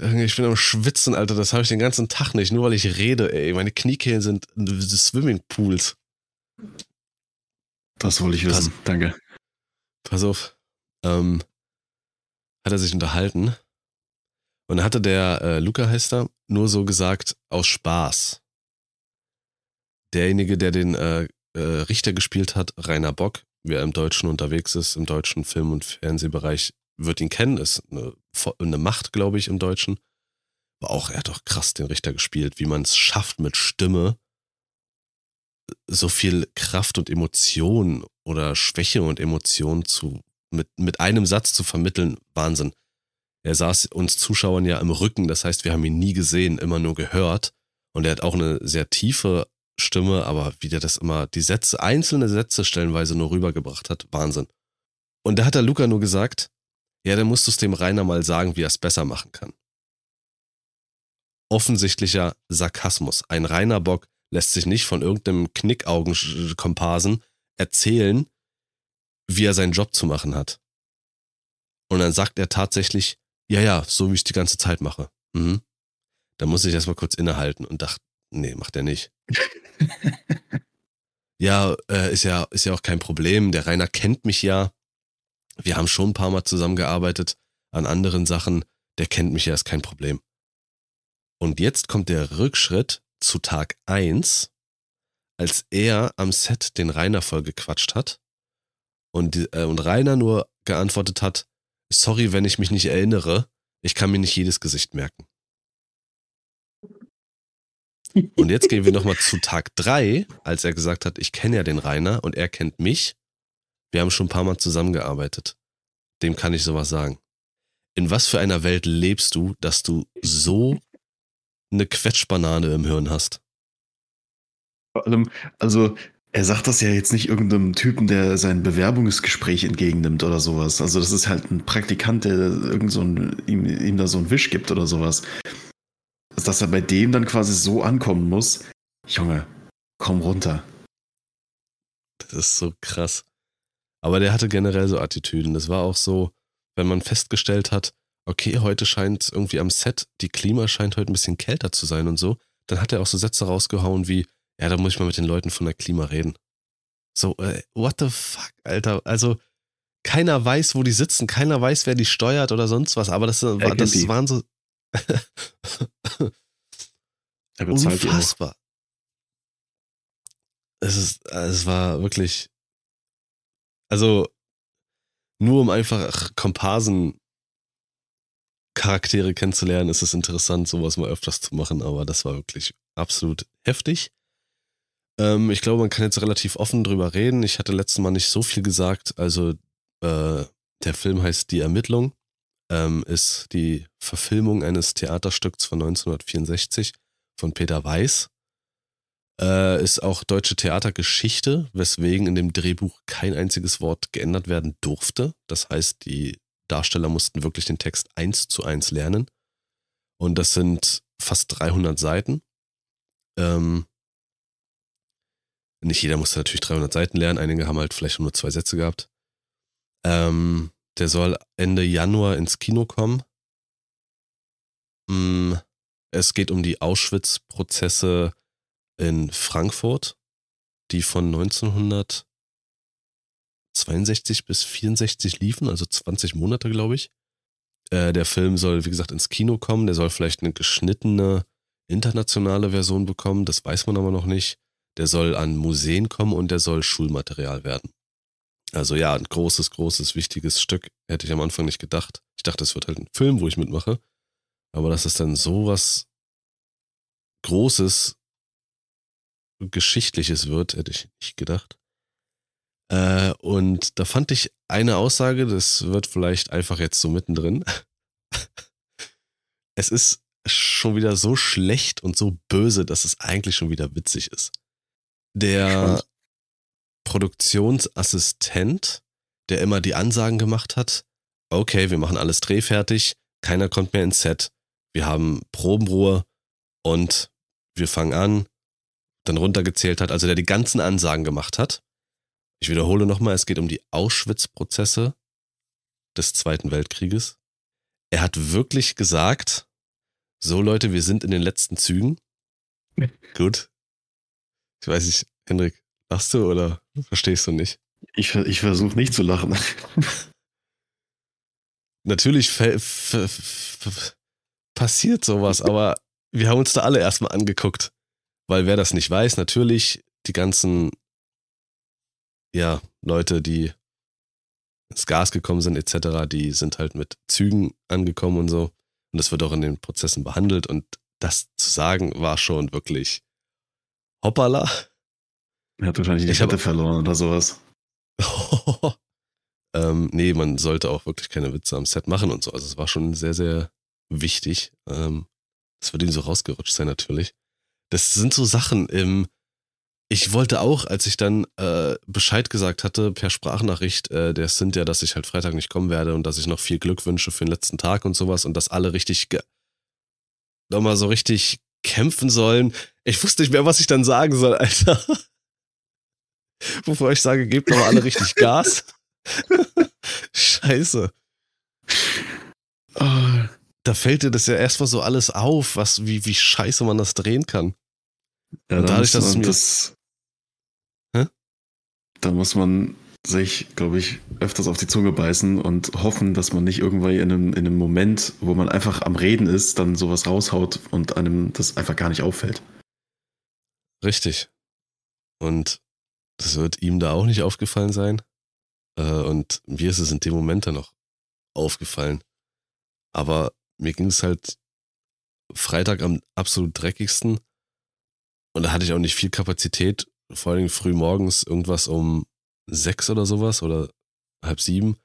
Ich bin am Schwitzen, Alter. Das habe ich den ganzen Tag nicht, nur weil ich rede, ey. Meine Kniekehlen sind Swimmingpools. Das wollte ich wissen. Danke. Pass auf. Ähm, hat er sich unterhalten. Und dann hatte der, äh, Luca heißt er, nur so gesagt, aus Spaß. Derjenige, der den äh, äh, Richter gespielt hat, Rainer Bock, wer im Deutschen unterwegs ist, im deutschen Film- und Fernsehbereich, wird ihn kennen, ist eine, eine Macht, glaube ich, im Deutschen. Aber auch, er hat doch krass den Richter gespielt, wie man es schafft, mit Stimme so viel Kraft und Emotion oder Schwäche und Emotion zu, mit, mit einem Satz zu vermitteln, Wahnsinn. Er saß uns Zuschauern ja im Rücken, das heißt, wir haben ihn nie gesehen, immer nur gehört. Und er hat auch eine sehr tiefe Stimme, aber wie der das immer, die Sätze, einzelne Sätze stellenweise nur rübergebracht hat, Wahnsinn. Und da hat der Luca nur gesagt, ja, dann musst du es dem Rainer mal sagen, wie er es besser machen kann. Offensichtlicher Sarkasmus. Ein Rainer Bock lässt sich nicht von irgendeinem Knickaugenkomparsen erzählen, wie er seinen Job zu machen hat. Und dann sagt er tatsächlich, ja, ja, so wie ich die ganze Zeit mache. Mhm. Da muss ich erstmal kurz innehalten und dachte, nee, macht er nicht. ja, äh, ist ja, ist ja auch kein Problem. Der Rainer kennt mich ja. Wir haben schon ein paar Mal zusammengearbeitet an anderen Sachen. Der kennt mich ja, ist kein Problem. Und jetzt kommt der Rückschritt zu Tag 1, als er am Set den Rainer vollgequatscht hat und, äh, und Rainer nur geantwortet hat, sorry, wenn ich mich nicht erinnere, ich kann mir nicht jedes Gesicht merken. Und jetzt gehen wir nochmal zu Tag 3, als er gesagt hat, ich kenne ja den Rainer und er kennt mich. Wir haben schon ein paar Mal zusammengearbeitet. Dem kann ich sowas sagen. In was für einer Welt lebst du, dass du so eine Quetschbanane im Hirn hast? Vor allem, also er sagt das ja jetzt nicht irgendeinem Typen, der sein Bewerbungsgespräch entgegennimmt oder sowas. Also das ist halt ein Praktikant, der irgend so ein, ihm, ihm da so einen Wisch gibt oder sowas. Dass er bei dem dann quasi so ankommen muss. Junge, komm runter. Das ist so krass. Aber der hatte generell so Attitüden. Das war auch so, wenn man festgestellt hat, okay, heute scheint irgendwie am Set, die Klima scheint heute ein bisschen kälter zu sein und so, dann hat er auch so Sätze rausgehauen wie, ja, da muss ich mal mit den Leuten von der Klima reden. So, äh, what the fuck, Alter? Also, keiner weiß, wo die sitzen, keiner weiß, wer die steuert oder sonst was, aber das, war, das waren so. Unfassbar. Es ist, es war wirklich, also nur um einfach Komparsen Charaktere kennenzulernen, ist es interessant, sowas mal öfters zu machen, aber das war wirklich absolut heftig. Ähm, ich glaube, man kann jetzt relativ offen drüber reden. Ich hatte letztes Mal nicht so viel gesagt. Also, äh, der Film heißt Die Ermittlung, ähm, ist die Verfilmung eines Theaterstücks von 1964 von Peter Weiß. Äh, ist auch deutsche Theatergeschichte, weswegen in dem Drehbuch kein einziges Wort geändert werden durfte. Das heißt, die Darsteller mussten wirklich den Text eins zu eins lernen. Und das sind fast 300 Seiten. Ähm, nicht jeder musste natürlich 300 Seiten lernen, einige haben halt vielleicht nur zwei Sätze gehabt. Ähm, der soll Ende Januar ins Kino kommen. Mm, es geht um die Auschwitz-Prozesse in Frankfurt, die von 1962 bis 64 liefen, also 20 Monate, glaube ich. Äh, der Film soll, wie gesagt, ins Kino kommen. Der soll vielleicht eine geschnittene internationale Version bekommen. Das weiß man aber noch nicht. Der soll an Museen kommen und der soll Schulmaterial werden. Also ja, ein großes, großes, wichtiges Stück. Hätte ich am Anfang nicht gedacht. Ich dachte, es wird halt ein Film, wo ich mitmache. Aber dass es dann sowas Großes Geschichtliches wird, hätte ich nicht gedacht. Äh, und da fand ich eine Aussage, das wird vielleicht einfach jetzt so mittendrin. es ist schon wieder so schlecht und so böse, dass es eigentlich schon wieder witzig ist. Der. Produktionsassistent, der immer die Ansagen gemacht hat, okay, wir machen alles drehfertig, keiner kommt mehr ins Set, wir haben Probenruhe und wir fangen an, dann runtergezählt hat, also der die ganzen Ansagen gemacht hat. Ich wiederhole nochmal, es geht um die Auschwitz-Prozesse des Zweiten Weltkrieges. Er hat wirklich gesagt, so Leute, wir sind in den letzten Zügen. Gut. Ich weiß nicht, Hendrik, lachst du oder verstehst du nicht? Ich, ich versuche nicht zu lachen. Natürlich passiert sowas, aber wir haben uns da alle erstmal angeguckt. Weil wer das nicht weiß, natürlich die ganzen ja, Leute, die ins Gas gekommen sind, etc., die sind halt mit Zügen angekommen und so. Und das wird auch in den Prozessen behandelt. Und das zu sagen, war schon wirklich hoppala. Er hat wahrscheinlich die ich Kette verloren oder sowas. ähm, nee, man sollte auch wirklich keine Witze am Set machen und so. Also es war schon sehr, sehr wichtig. Ähm, das wird ihm so rausgerutscht sein natürlich. Das sind so Sachen im. Ich wollte auch, als ich dann äh, Bescheid gesagt hatte per Sprachnachricht, äh, der sind ja, dass ich halt Freitag nicht kommen werde und dass ich noch viel Glück wünsche für den letzten Tag und sowas und dass alle richtig nochmal so richtig kämpfen sollen. Ich wusste nicht mehr, was ich dann sagen soll, Alter. Bevor ich sage, gebt doch alle richtig Gas. Scheiße. Oh da fällt dir das ja erstmal so alles auf, was, wie, wie scheiße man das drehen kann. Ja, und dadurch, dass es mir. Das, hä? Da muss man sich, glaube ich, öfters auf die Zunge beißen und hoffen, dass man nicht irgendwann in einem, in einem Moment, wo man einfach am Reden ist, dann sowas raushaut und einem das einfach gar nicht auffällt. Richtig. Und das wird ihm da auch nicht aufgefallen sein. Äh, und mir ist es in dem Moment dann noch aufgefallen. Aber mir ging es halt Freitag am absolut dreckigsten. Und da hatte ich auch nicht viel Kapazität, vor allem früh morgens irgendwas um sechs oder sowas oder halb sieben,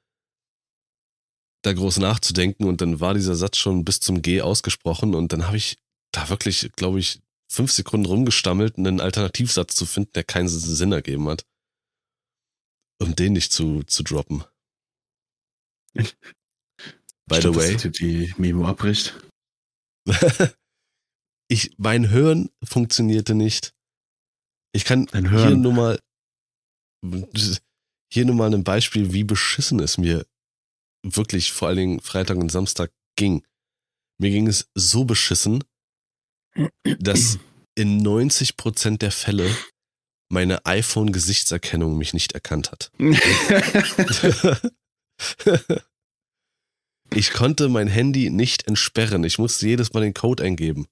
da groß nachzudenken. Und dann war dieser Satz schon bis zum G ausgesprochen. Und dann habe ich da wirklich, glaube ich, fünf Sekunden rumgestammelt, einen Alternativsatz zu finden, der keinen Sinn ergeben hat. Um den nicht zu, zu droppen. By Statt, the way. Dass die Memo abbricht. ich, mein Hören funktionierte nicht. Ich kann hier nur mal hier nur mal ein Beispiel, wie beschissen es mir wirklich vor allen Dingen Freitag und Samstag ging. Mir ging es so beschissen, dass in 90% der Fälle meine iPhone-Gesichtserkennung mich nicht erkannt hat. ich konnte mein Handy nicht entsperren. Ich musste jedes Mal den Code eingeben.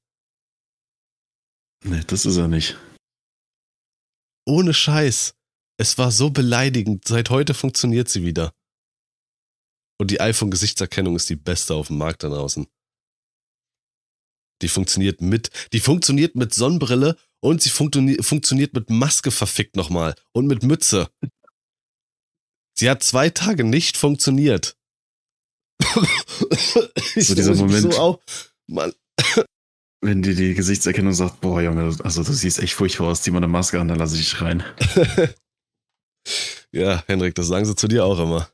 Nee, das ist er nicht. Ohne Scheiß. Es war so beleidigend. Seit heute funktioniert sie wieder. Und die iPhone-Gesichtserkennung ist die beste auf dem Markt da draußen. Die funktioniert mit, die funktioniert mit Sonnenbrille und sie funktio funktioniert mit Maske verfickt nochmal und mit Mütze. Sie hat zwei Tage nicht funktioniert. ich so dieser Moment. So Mann. Wenn dir die Gesichtserkennung sagt, boah, Junge, also du siehst echt furchtbar aus, zieh mal eine Maske an, dann lasse ich dich rein. ja, Henrik, das sagen sie zu dir auch immer.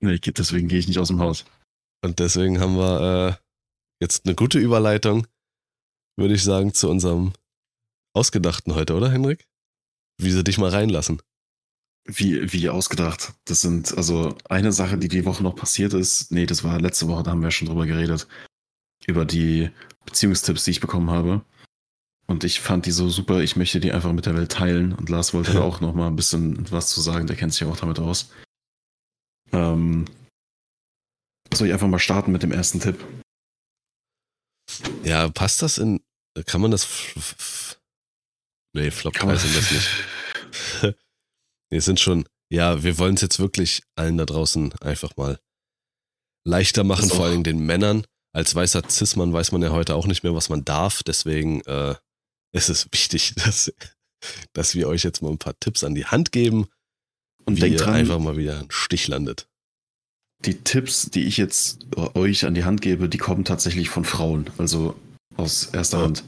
Nee, deswegen gehe ich nicht aus dem Haus. Und deswegen haben wir äh, jetzt eine gute Überleitung, würde ich sagen, zu unserem Ausgedachten heute, oder, Henrik? Wie sie dich mal reinlassen. Wie, wie ausgedacht. Das sind also eine Sache, die die Woche noch passiert ist. Nee, das war letzte Woche, da haben wir schon drüber geredet. Über die Beziehungstipps, die ich bekommen habe. Und ich fand die so super, ich möchte die einfach mit der Welt teilen. Und Lars wollte da auch noch mal ein bisschen was zu sagen, der kennt sich ja auch damit aus. Ähm, soll ich einfach mal starten mit dem ersten Tipp? Ja, passt das in. Kann man das. Nee, Flop-3 sind das nicht. Wir sind schon. Ja, wir wollen es jetzt wirklich allen da draußen einfach mal leichter machen, vor allem den Männern. Als weißer Cis-Mann weiß man ja heute auch nicht mehr, was man darf. Deswegen äh, ist es wichtig, dass, dass wir euch jetzt mal ein paar Tipps an die Hand geben und wie denkt dran, einfach mal wieder ein Stich landet die Tipps, die ich jetzt euch an die Hand gebe, die kommen tatsächlich von Frauen, also aus erster ja. Hand.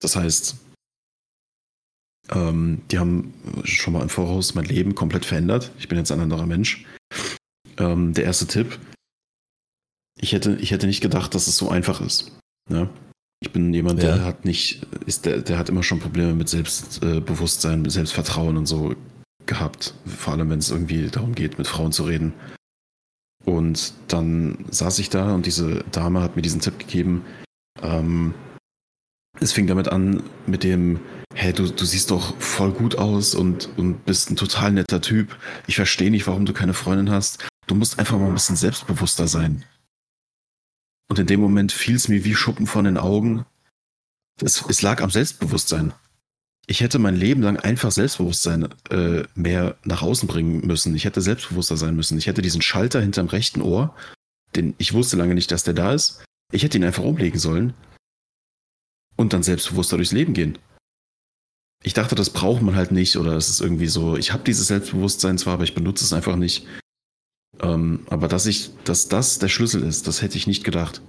Das heißt, ähm, die haben schon mal im Voraus mein Leben komplett verändert. Ich bin jetzt ein anderer Mensch. Ähm, der erste Tipp. Ich hätte, ich hätte nicht gedacht, dass es so einfach ist. Ne? Ich bin jemand, ja. der hat nicht, ist der, der hat immer schon Probleme mit Selbstbewusstsein, mit Selbstvertrauen und so gehabt, vor allem wenn es irgendwie darum geht, mit Frauen zu reden. Und dann saß ich da und diese Dame hat mir diesen Tipp gegeben. Ähm, es fing damit an mit dem, hey, du, du siehst doch voll gut aus und, und bist ein total netter Typ. Ich verstehe nicht, warum du keine Freundin hast. Du musst einfach mal ein bisschen selbstbewusster sein. Und in dem Moment fiel es mir wie Schuppen von den Augen. Es, es lag am Selbstbewusstsein ich hätte mein Leben lang einfach Selbstbewusstsein äh, mehr nach außen bringen müssen. Ich hätte selbstbewusster sein müssen. Ich hätte diesen Schalter hinterm rechten Ohr, den ich wusste lange nicht, dass der da ist. Ich hätte ihn einfach umlegen sollen und dann selbstbewusster durchs Leben gehen. Ich dachte, das braucht man halt nicht oder es ist irgendwie so, ich habe dieses Selbstbewusstsein zwar, aber ich benutze es einfach nicht. Ähm, aber dass ich, dass das der Schlüssel ist, das hätte ich nicht gedacht.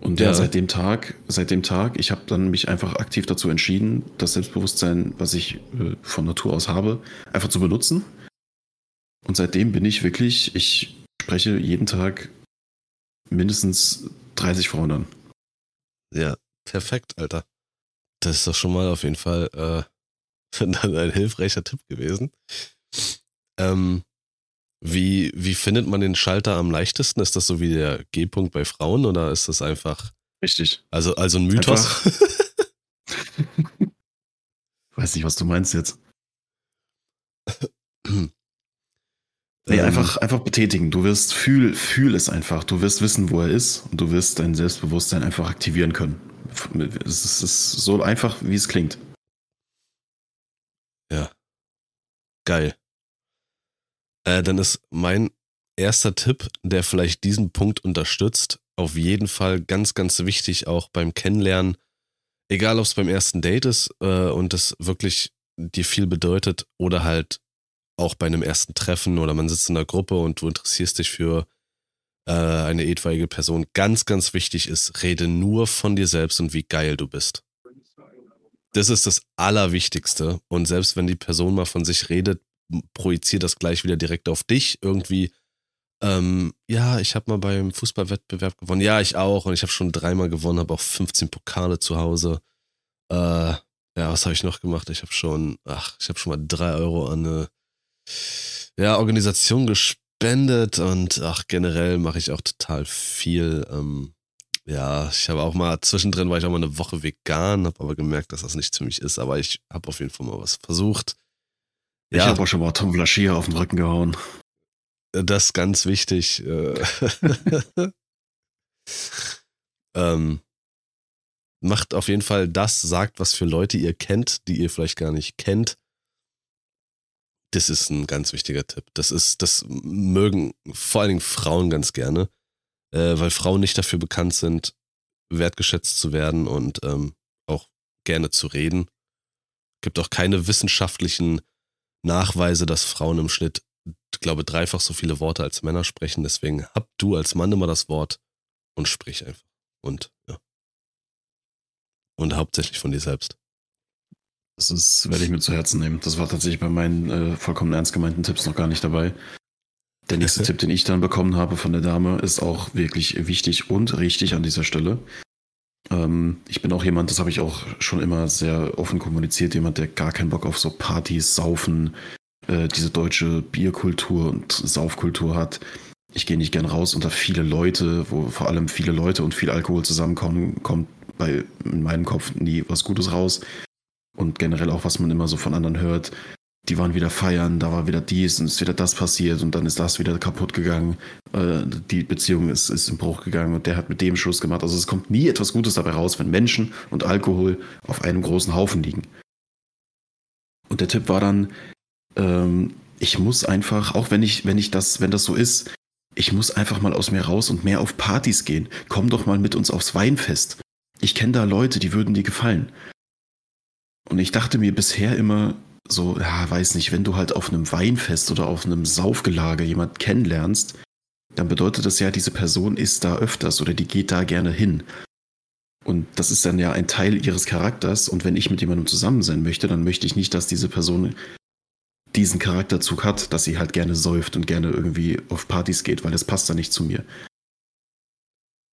Und ja, ja seit dem Tag, seit dem Tag, ich habe dann mich einfach aktiv dazu entschieden, das Selbstbewusstsein, was ich äh, von Natur aus habe, einfach zu benutzen. Und seitdem bin ich wirklich, ich spreche jeden Tag mindestens 30 Frauen an. Ja, perfekt, Alter. Das ist doch schon mal auf jeden Fall äh, ein hilfreicher Tipp gewesen. Ähm, wie, wie findet man den Schalter am leichtesten? Ist das so wie der G-Punkt bei Frauen oder ist das einfach. Richtig. Also, also ein Mythos? Weiß nicht, was du meinst jetzt. Nee, ähm. einfach, einfach betätigen. Du wirst, fühl, fühl es einfach. Du wirst wissen, wo er ist und du wirst dein Selbstbewusstsein einfach aktivieren können. Es ist so einfach, wie es klingt. Ja. Geil. Äh, dann ist mein erster Tipp, der vielleicht diesen Punkt unterstützt, auf jeden Fall ganz, ganz wichtig auch beim Kennenlernen. Egal, ob es beim ersten Date ist äh, und das wirklich dir viel bedeutet oder halt auch bei einem ersten Treffen oder man sitzt in einer Gruppe und du interessierst dich für äh, eine etwaige Person. Ganz, ganz wichtig ist, rede nur von dir selbst und wie geil du bist. Das ist das Allerwichtigste. Und selbst wenn die Person mal von sich redet, projiziere das gleich wieder direkt auf dich. Irgendwie, ähm, ja, ich habe mal beim Fußballwettbewerb gewonnen. Ja, ich auch. Und ich habe schon dreimal gewonnen, habe auch 15 Pokale zu Hause. Äh, ja, was habe ich noch gemacht? Ich habe schon, ach, ich habe schon mal drei Euro an eine ja, Organisation gespendet und ach, generell mache ich auch total viel. Ähm, ja, ich habe auch mal zwischendrin war ich auch mal eine Woche vegan, habe aber gemerkt, dass das nicht für mich ist. Aber ich habe auf jeden Fall mal was versucht. Ich Ja. habe auch schon mal Tom Flaschier auf den Rücken gehauen. Das ist ganz wichtig. äh. ähm, macht auf jeden Fall das, sagt, was für Leute ihr kennt, die ihr vielleicht gar nicht kennt. Das ist ein ganz wichtiger Tipp. Das ist, das mögen vor allen Dingen Frauen ganz gerne, äh, weil Frauen nicht dafür bekannt sind, wertgeschätzt zu werden und ähm, auch gerne zu reden. Gibt auch keine wissenschaftlichen Nachweise, dass Frauen im Schnitt ich glaube, dreifach so viele Worte als Männer sprechen. Deswegen hab du als Mann immer das Wort und sprich einfach. Und ja. Und hauptsächlich von dir selbst. Das ist, werde ich mir zu Herzen nehmen. Das war tatsächlich bei meinen äh, vollkommen ernst gemeinten Tipps noch gar nicht dabei. Der nächste Tipp, den ich dann bekommen habe von der Dame, ist auch wirklich wichtig und richtig an dieser Stelle. Ähm, ich bin auch jemand, das habe ich auch schon immer sehr offen kommuniziert, jemand, der gar keinen Bock auf so Partys, Saufen, äh, diese deutsche Bierkultur und Saufkultur hat. Ich gehe nicht gern raus unter viele Leute, wo vor allem viele Leute und viel Alkohol zusammenkommen, kommt bei in meinem Kopf nie was Gutes raus. Und generell auch, was man immer so von anderen hört. Die waren wieder feiern, da war wieder dies und ist wieder das passiert und dann ist das wieder kaputt gegangen. Äh, die Beziehung ist, ist im Bruch gegangen und der hat mit dem Schluss gemacht. Also es kommt nie etwas Gutes dabei raus, wenn Menschen und Alkohol auf einem großen Haufen liegen. Und der Tipp war dann, ähm, ich muss einfach, auch wenn ich, wenn ich das, wenn das so ist, ich muss einfach mal aus mir raus und mehr auf Partys gehen. Komm doch mal mit uns aufs Weinfest. Ich kenne da Leute, die würden dir gefallen. Und ich dachte mir bisher immer so, ja, weiß nicht, wenn du halt auf einem Weinfest oder auf einem Saufgelage jemand kennenlernst, dann bedeutet das ja, diese Person ist da öfters oder die geht da gerne hin. Und das ist dann ja ein Teil ihres Charakters. Und wenn ich mit jemandem zusammen sein möchte, dann möchte ich nicht, dass diese Person diesen Charakterzug hat, dass sie halt gerne säuft und gerne irgendwie auf Partys geht, weil das passt dann nicht zu mir.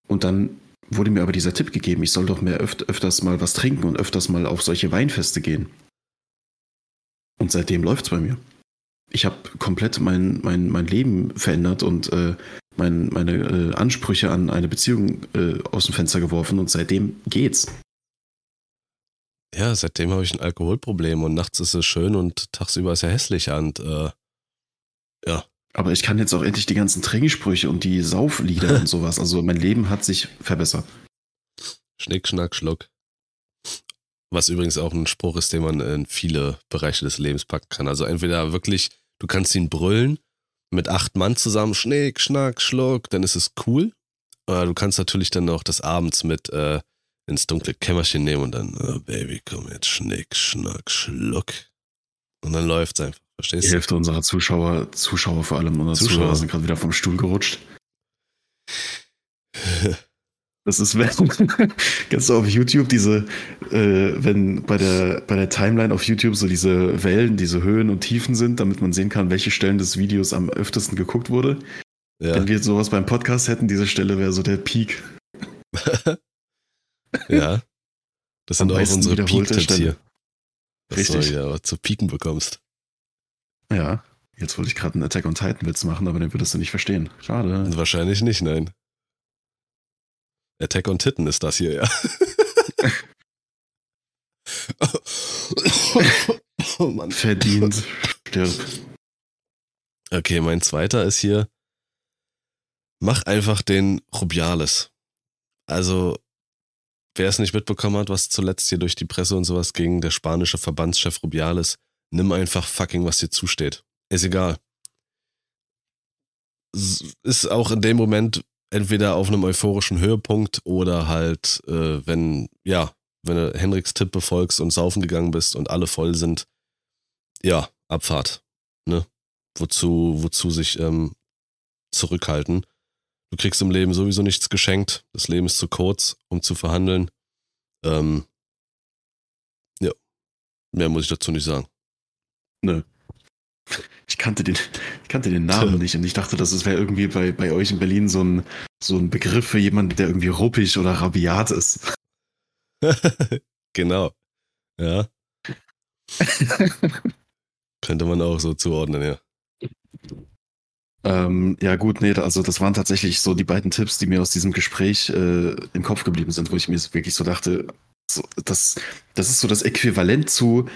Und dann wurde mir aber dieser Tipp gegeben, ich soll doch mehr öf öfters mal was trinken und öfters mal auf solche Weinfeste gehen. Und seitdem läuft's bei mir. Ich habe komplett mein, mein, mein Leben verändert und äh, mein, meine äh, Ansprüche an eine Beziehung äh, aus dem Fenster geworfen und seitdem geht's. Ja, seitdem habe ich ein Alkoholproblem und nachts ist es schön und tagsüber ist er hässlich und äh, ja. Aber ich kann jetzt auch endlich die ganzen Trinksprüche und die Sauflieder und sowas. Also mein Leben hat sich verbessert. Schnick, Schnack, Schluck. Was übrigens auch ein Spruch ist, den man in viele Bereiche des Lebens packen kann. Also entweder wirklich, du kannst ihn brüllen, mit acht Mann zusammen, Schnick, Schnack, Schluck, dann ist es cool. Oder du kannst natürlich dann auch des Abends mit äh, ins dunkle Kämmerchen nehmen und dann, oh Baby, komm jetzt, Schnick, Schnack, Schluck. Und dann läuft's einfach. Die Verstehst du? Hälfte unserer Zuschauer, Zuschauer vor allem, unserer Zuschauer. Zuschauer sind gerade wieder vom Stuhl gerutscht. Das ist, wenn, kennst du auf YouTube diese, äh, wenn bei der, bei der Timeline auf YouTube so diese Wellen, diese Höhen und Tiefen sind, damit man sehen kann, welche Stellen des Videos am öftesten geguckt wurde. ja. Wenn wir sowas beim Podcast hätten, diese Stelle wäre so der Peak. ja. Das sind auch unsere Peak-Tipps hier. Dass du Richtig. wieder zu pieken bekommst. Ja, jetzt wollte ich gerade einen Attack on Titan Witz machen, aber den würdest du nicht verstehen. Schade. Wahrscheinlich nicht, nein. Attack on Titten ist das hier, ja. oh Mann. Verdient. Stirb. Okay, mein zweiter ist hier. Mach einfach den Rubiales. Also, wer es nicht mitbekommen hat, was zuletzt hier durch die Presse und sowas ging, der spanische Verbandschef Rubiales, nimm einfach fucking, was dir zusteht. Ist egal. S- Ist auch in dem Moment entweder auf einem euphorischen Höhepunkt oder halt, äh, wenn, ja, wenn du Henriks Tipp befolgst und saufen gegangen bist und alle voll sind, ja, Abfahrt. Ne? Wozu, wozu sich ähm, zurückhalten. Du kriegst im Leben sowieso nichts geschenkt. Das Leben ist zu kurz, um zu verhandeln. Ähm, ja, mehr muss ich dazu nicht sagen. Nö. Ich kannte den, ich kannte den Namen nicht und ich dachte, das wäre irgendwie bei, bei euch in Berlin so ein, so ein Begriff für jemanden, der irgendwie ruppig oder rabiat ist. genau. Ja. Könnte man auch so zuordnen, ja. Ähm, ja, gut, nee, also das waren tatsächlich so die beiden Tipps, die mir aus diesem Gespräch äh, im Kopf geblieben sind, wo ich mir wirklich so dachte, so, das, das ist so das Äquivalent zu,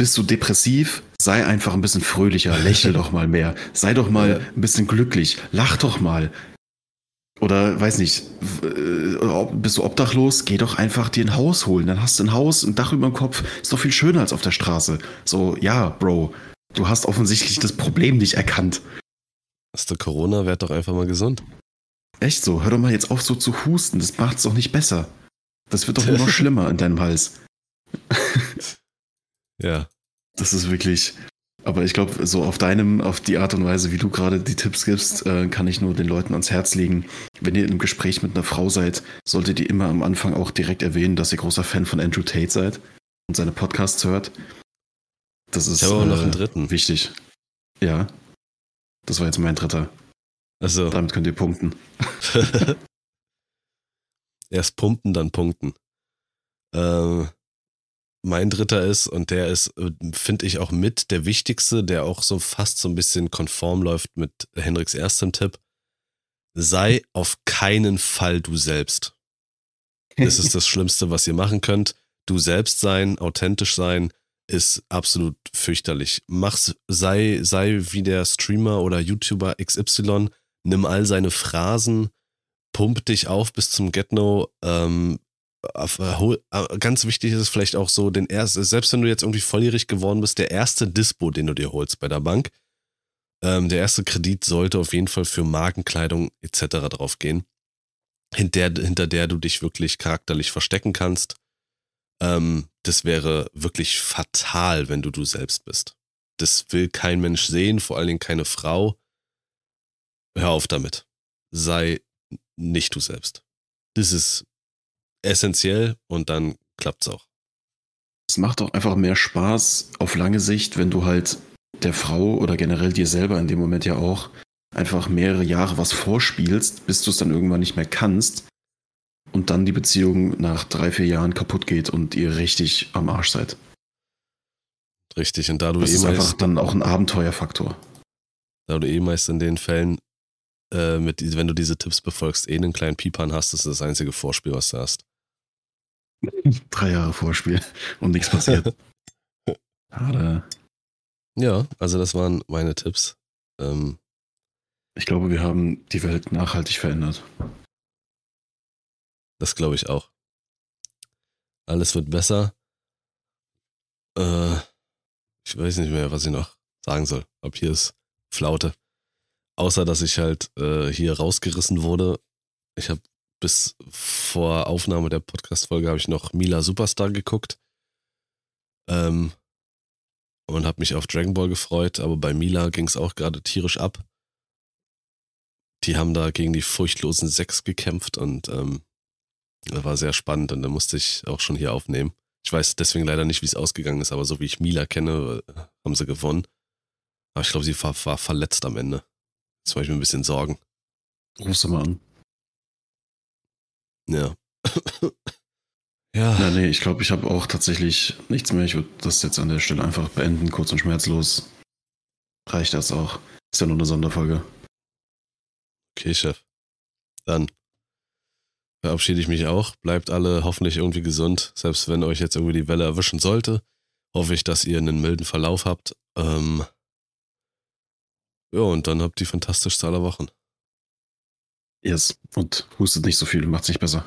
bist du depressiv, sei einfach ein bisschen fröhlicher, lächel doch mal mehr, sei doch mal ein bisschen glücklich, lach doch mal. Oder weiß nicht, äh, bist du obdachlos, geh doch einfach dir ein Haus holen. Dann hast du ein Haus, ein Dach über dem Kopf, ist doch viel schöner als auf der Straße. So, ja, Bro, du hast offensichtlich das Problem nicht erkannt. Hast du Corona, werd doch einfach mal gesund. Echt so, hör doch mal jetzt auf, so zu husten. Das macht's doch nicht besser. Das wird doch nur noch schlimmer in deinem Hals. Ja. Das ist wirklich. Aber ich glaube, so auf deinem, auf die Art und Weise, wie du gerade die Tipps gibst, äh, kann ich nur den Leuten ans Herz legen. Wenn ihr in einem Gespräch mit einer Frau seid, solltet ihr immer am Anfang auch direkt erwähnen, dass ihr großer Fan von Andrew Tate seid und seine Podcasts hört. Das ist Ich habe noch äh, einen dritten. wichtig. Ja. Das war jetzt mein dritter. Also, Damit könnt ihr punkten. erst pumpen, dann punkten. Ähm, mein dritter ist, und der ist, äh, finde ich, auch mit der wichtigste, der auch so fast so ein bisschen konform läuft mit Henriks erstem Tipp. Sei auf keinen Fall du selbst. Das ist das Schlimmste, was ihr machen könnt. Du selbst sein, authentisch sein, ist absolut fürchterlich. Mach's, sei, sei wie der Streamer oder YouTuber XY, nimm all seine Phrasen, pump dich auf bis zum Get-No. Ähm, äh, äh, ganz wichtig ist es vielleicht auch so, den ersten, selbst wenn du jetzt irgendwie volljährig geworden bist, der erste Dispo, den du dir holst bei der Bank, ähm, der erste Kredit sollte auf jeden Fall für Markenkleidung etc. draufgehen, hinter, hinter der du dich wirklich charakterlich verstecken kannst. Ähm, das wäre wirklich fatal, wenn du du selbst bist. Das will kein Mensch sehen, vor allen Dingen keine Frau. Hör auf damit. Sei nicht du selbst. Das ist essentiell und dann klappt's auch. Es macht auch einfach mehr Spaß auf lange Sicht, wenn du halt der Frau oder generell dir selber in dem Moment ja auch einfach mehrere Jahre was vorspielst, bis du es dann irgendwann nicht mehr kannst und dann die Beziehung nach drei, vier Jahren kaputt geht und ihr richtig am Arsch seid. Richtig. Und da du, Das eh ist einfach dann auch ein Abenteuerfaktor. da du eh meist in den Fällen, äh, mit, wenn du diese Tipps befolgst, eh einen kleinen Pipan hast, ist das das einzige Vorspiel, was du hast. Drei Jahre Vorspiel und nichts passiert. Schade. Ja, also das waren meine Tipps. Ähm, Ich glaube, wir haben die Welt nachhaltig verändert. Das glaube ich auch. Alles wird besser. Äh, ich weiß nicht mehr, was ich noch sagen soll. Ab hier ist Flaute. Außer, dass ich halt äh, hier rausgerissen wurde. Ich habe bis vor Aufnahme der Podcast-Folge habe ich noch Mila Superstar geguckt. Ähm, und habe mich auf Dragon Ball gefreut, aber bei Mila ging es auch gerade tierisch ab. Die haben da gegen die furchtlosen Sechs gekämpft und ähm, das war sehr spannend und da musste ich auch schon hier aufnehmen. Ich weiß deswegen leider nicht, wie es ausgegangen ist, aber so wie ich Mila kenne, äh, haben sie gewonnen. Aber ich glaube, sie war, war verletzt am Ende. Jetzt mache ich mir ein bisschen Sorgen. Rufst du mal an. Ja. ja. Ja, nee, ich glaube, ich habe auch tatsächlich nichts mehr. Ich würde das jetzt an der Stelle einfach beenden, kurz und schmerzlos. Reicht das auch. Ist ja nur eine Sonderfolge. Okay, Chef. Dann verabschiede ich mich auch. Bleibt alle hoffentlich irgendwie gesund. Selbst wenn euch jetzt irgendwie die Welle erwischen sollte, hoffe ich, dass ihr einen milden Verlauf habt. Ähm ja, und dann habt die fantastischste aller Wochen. Yes. Und hustet nicht so viel, macht's nicht besser.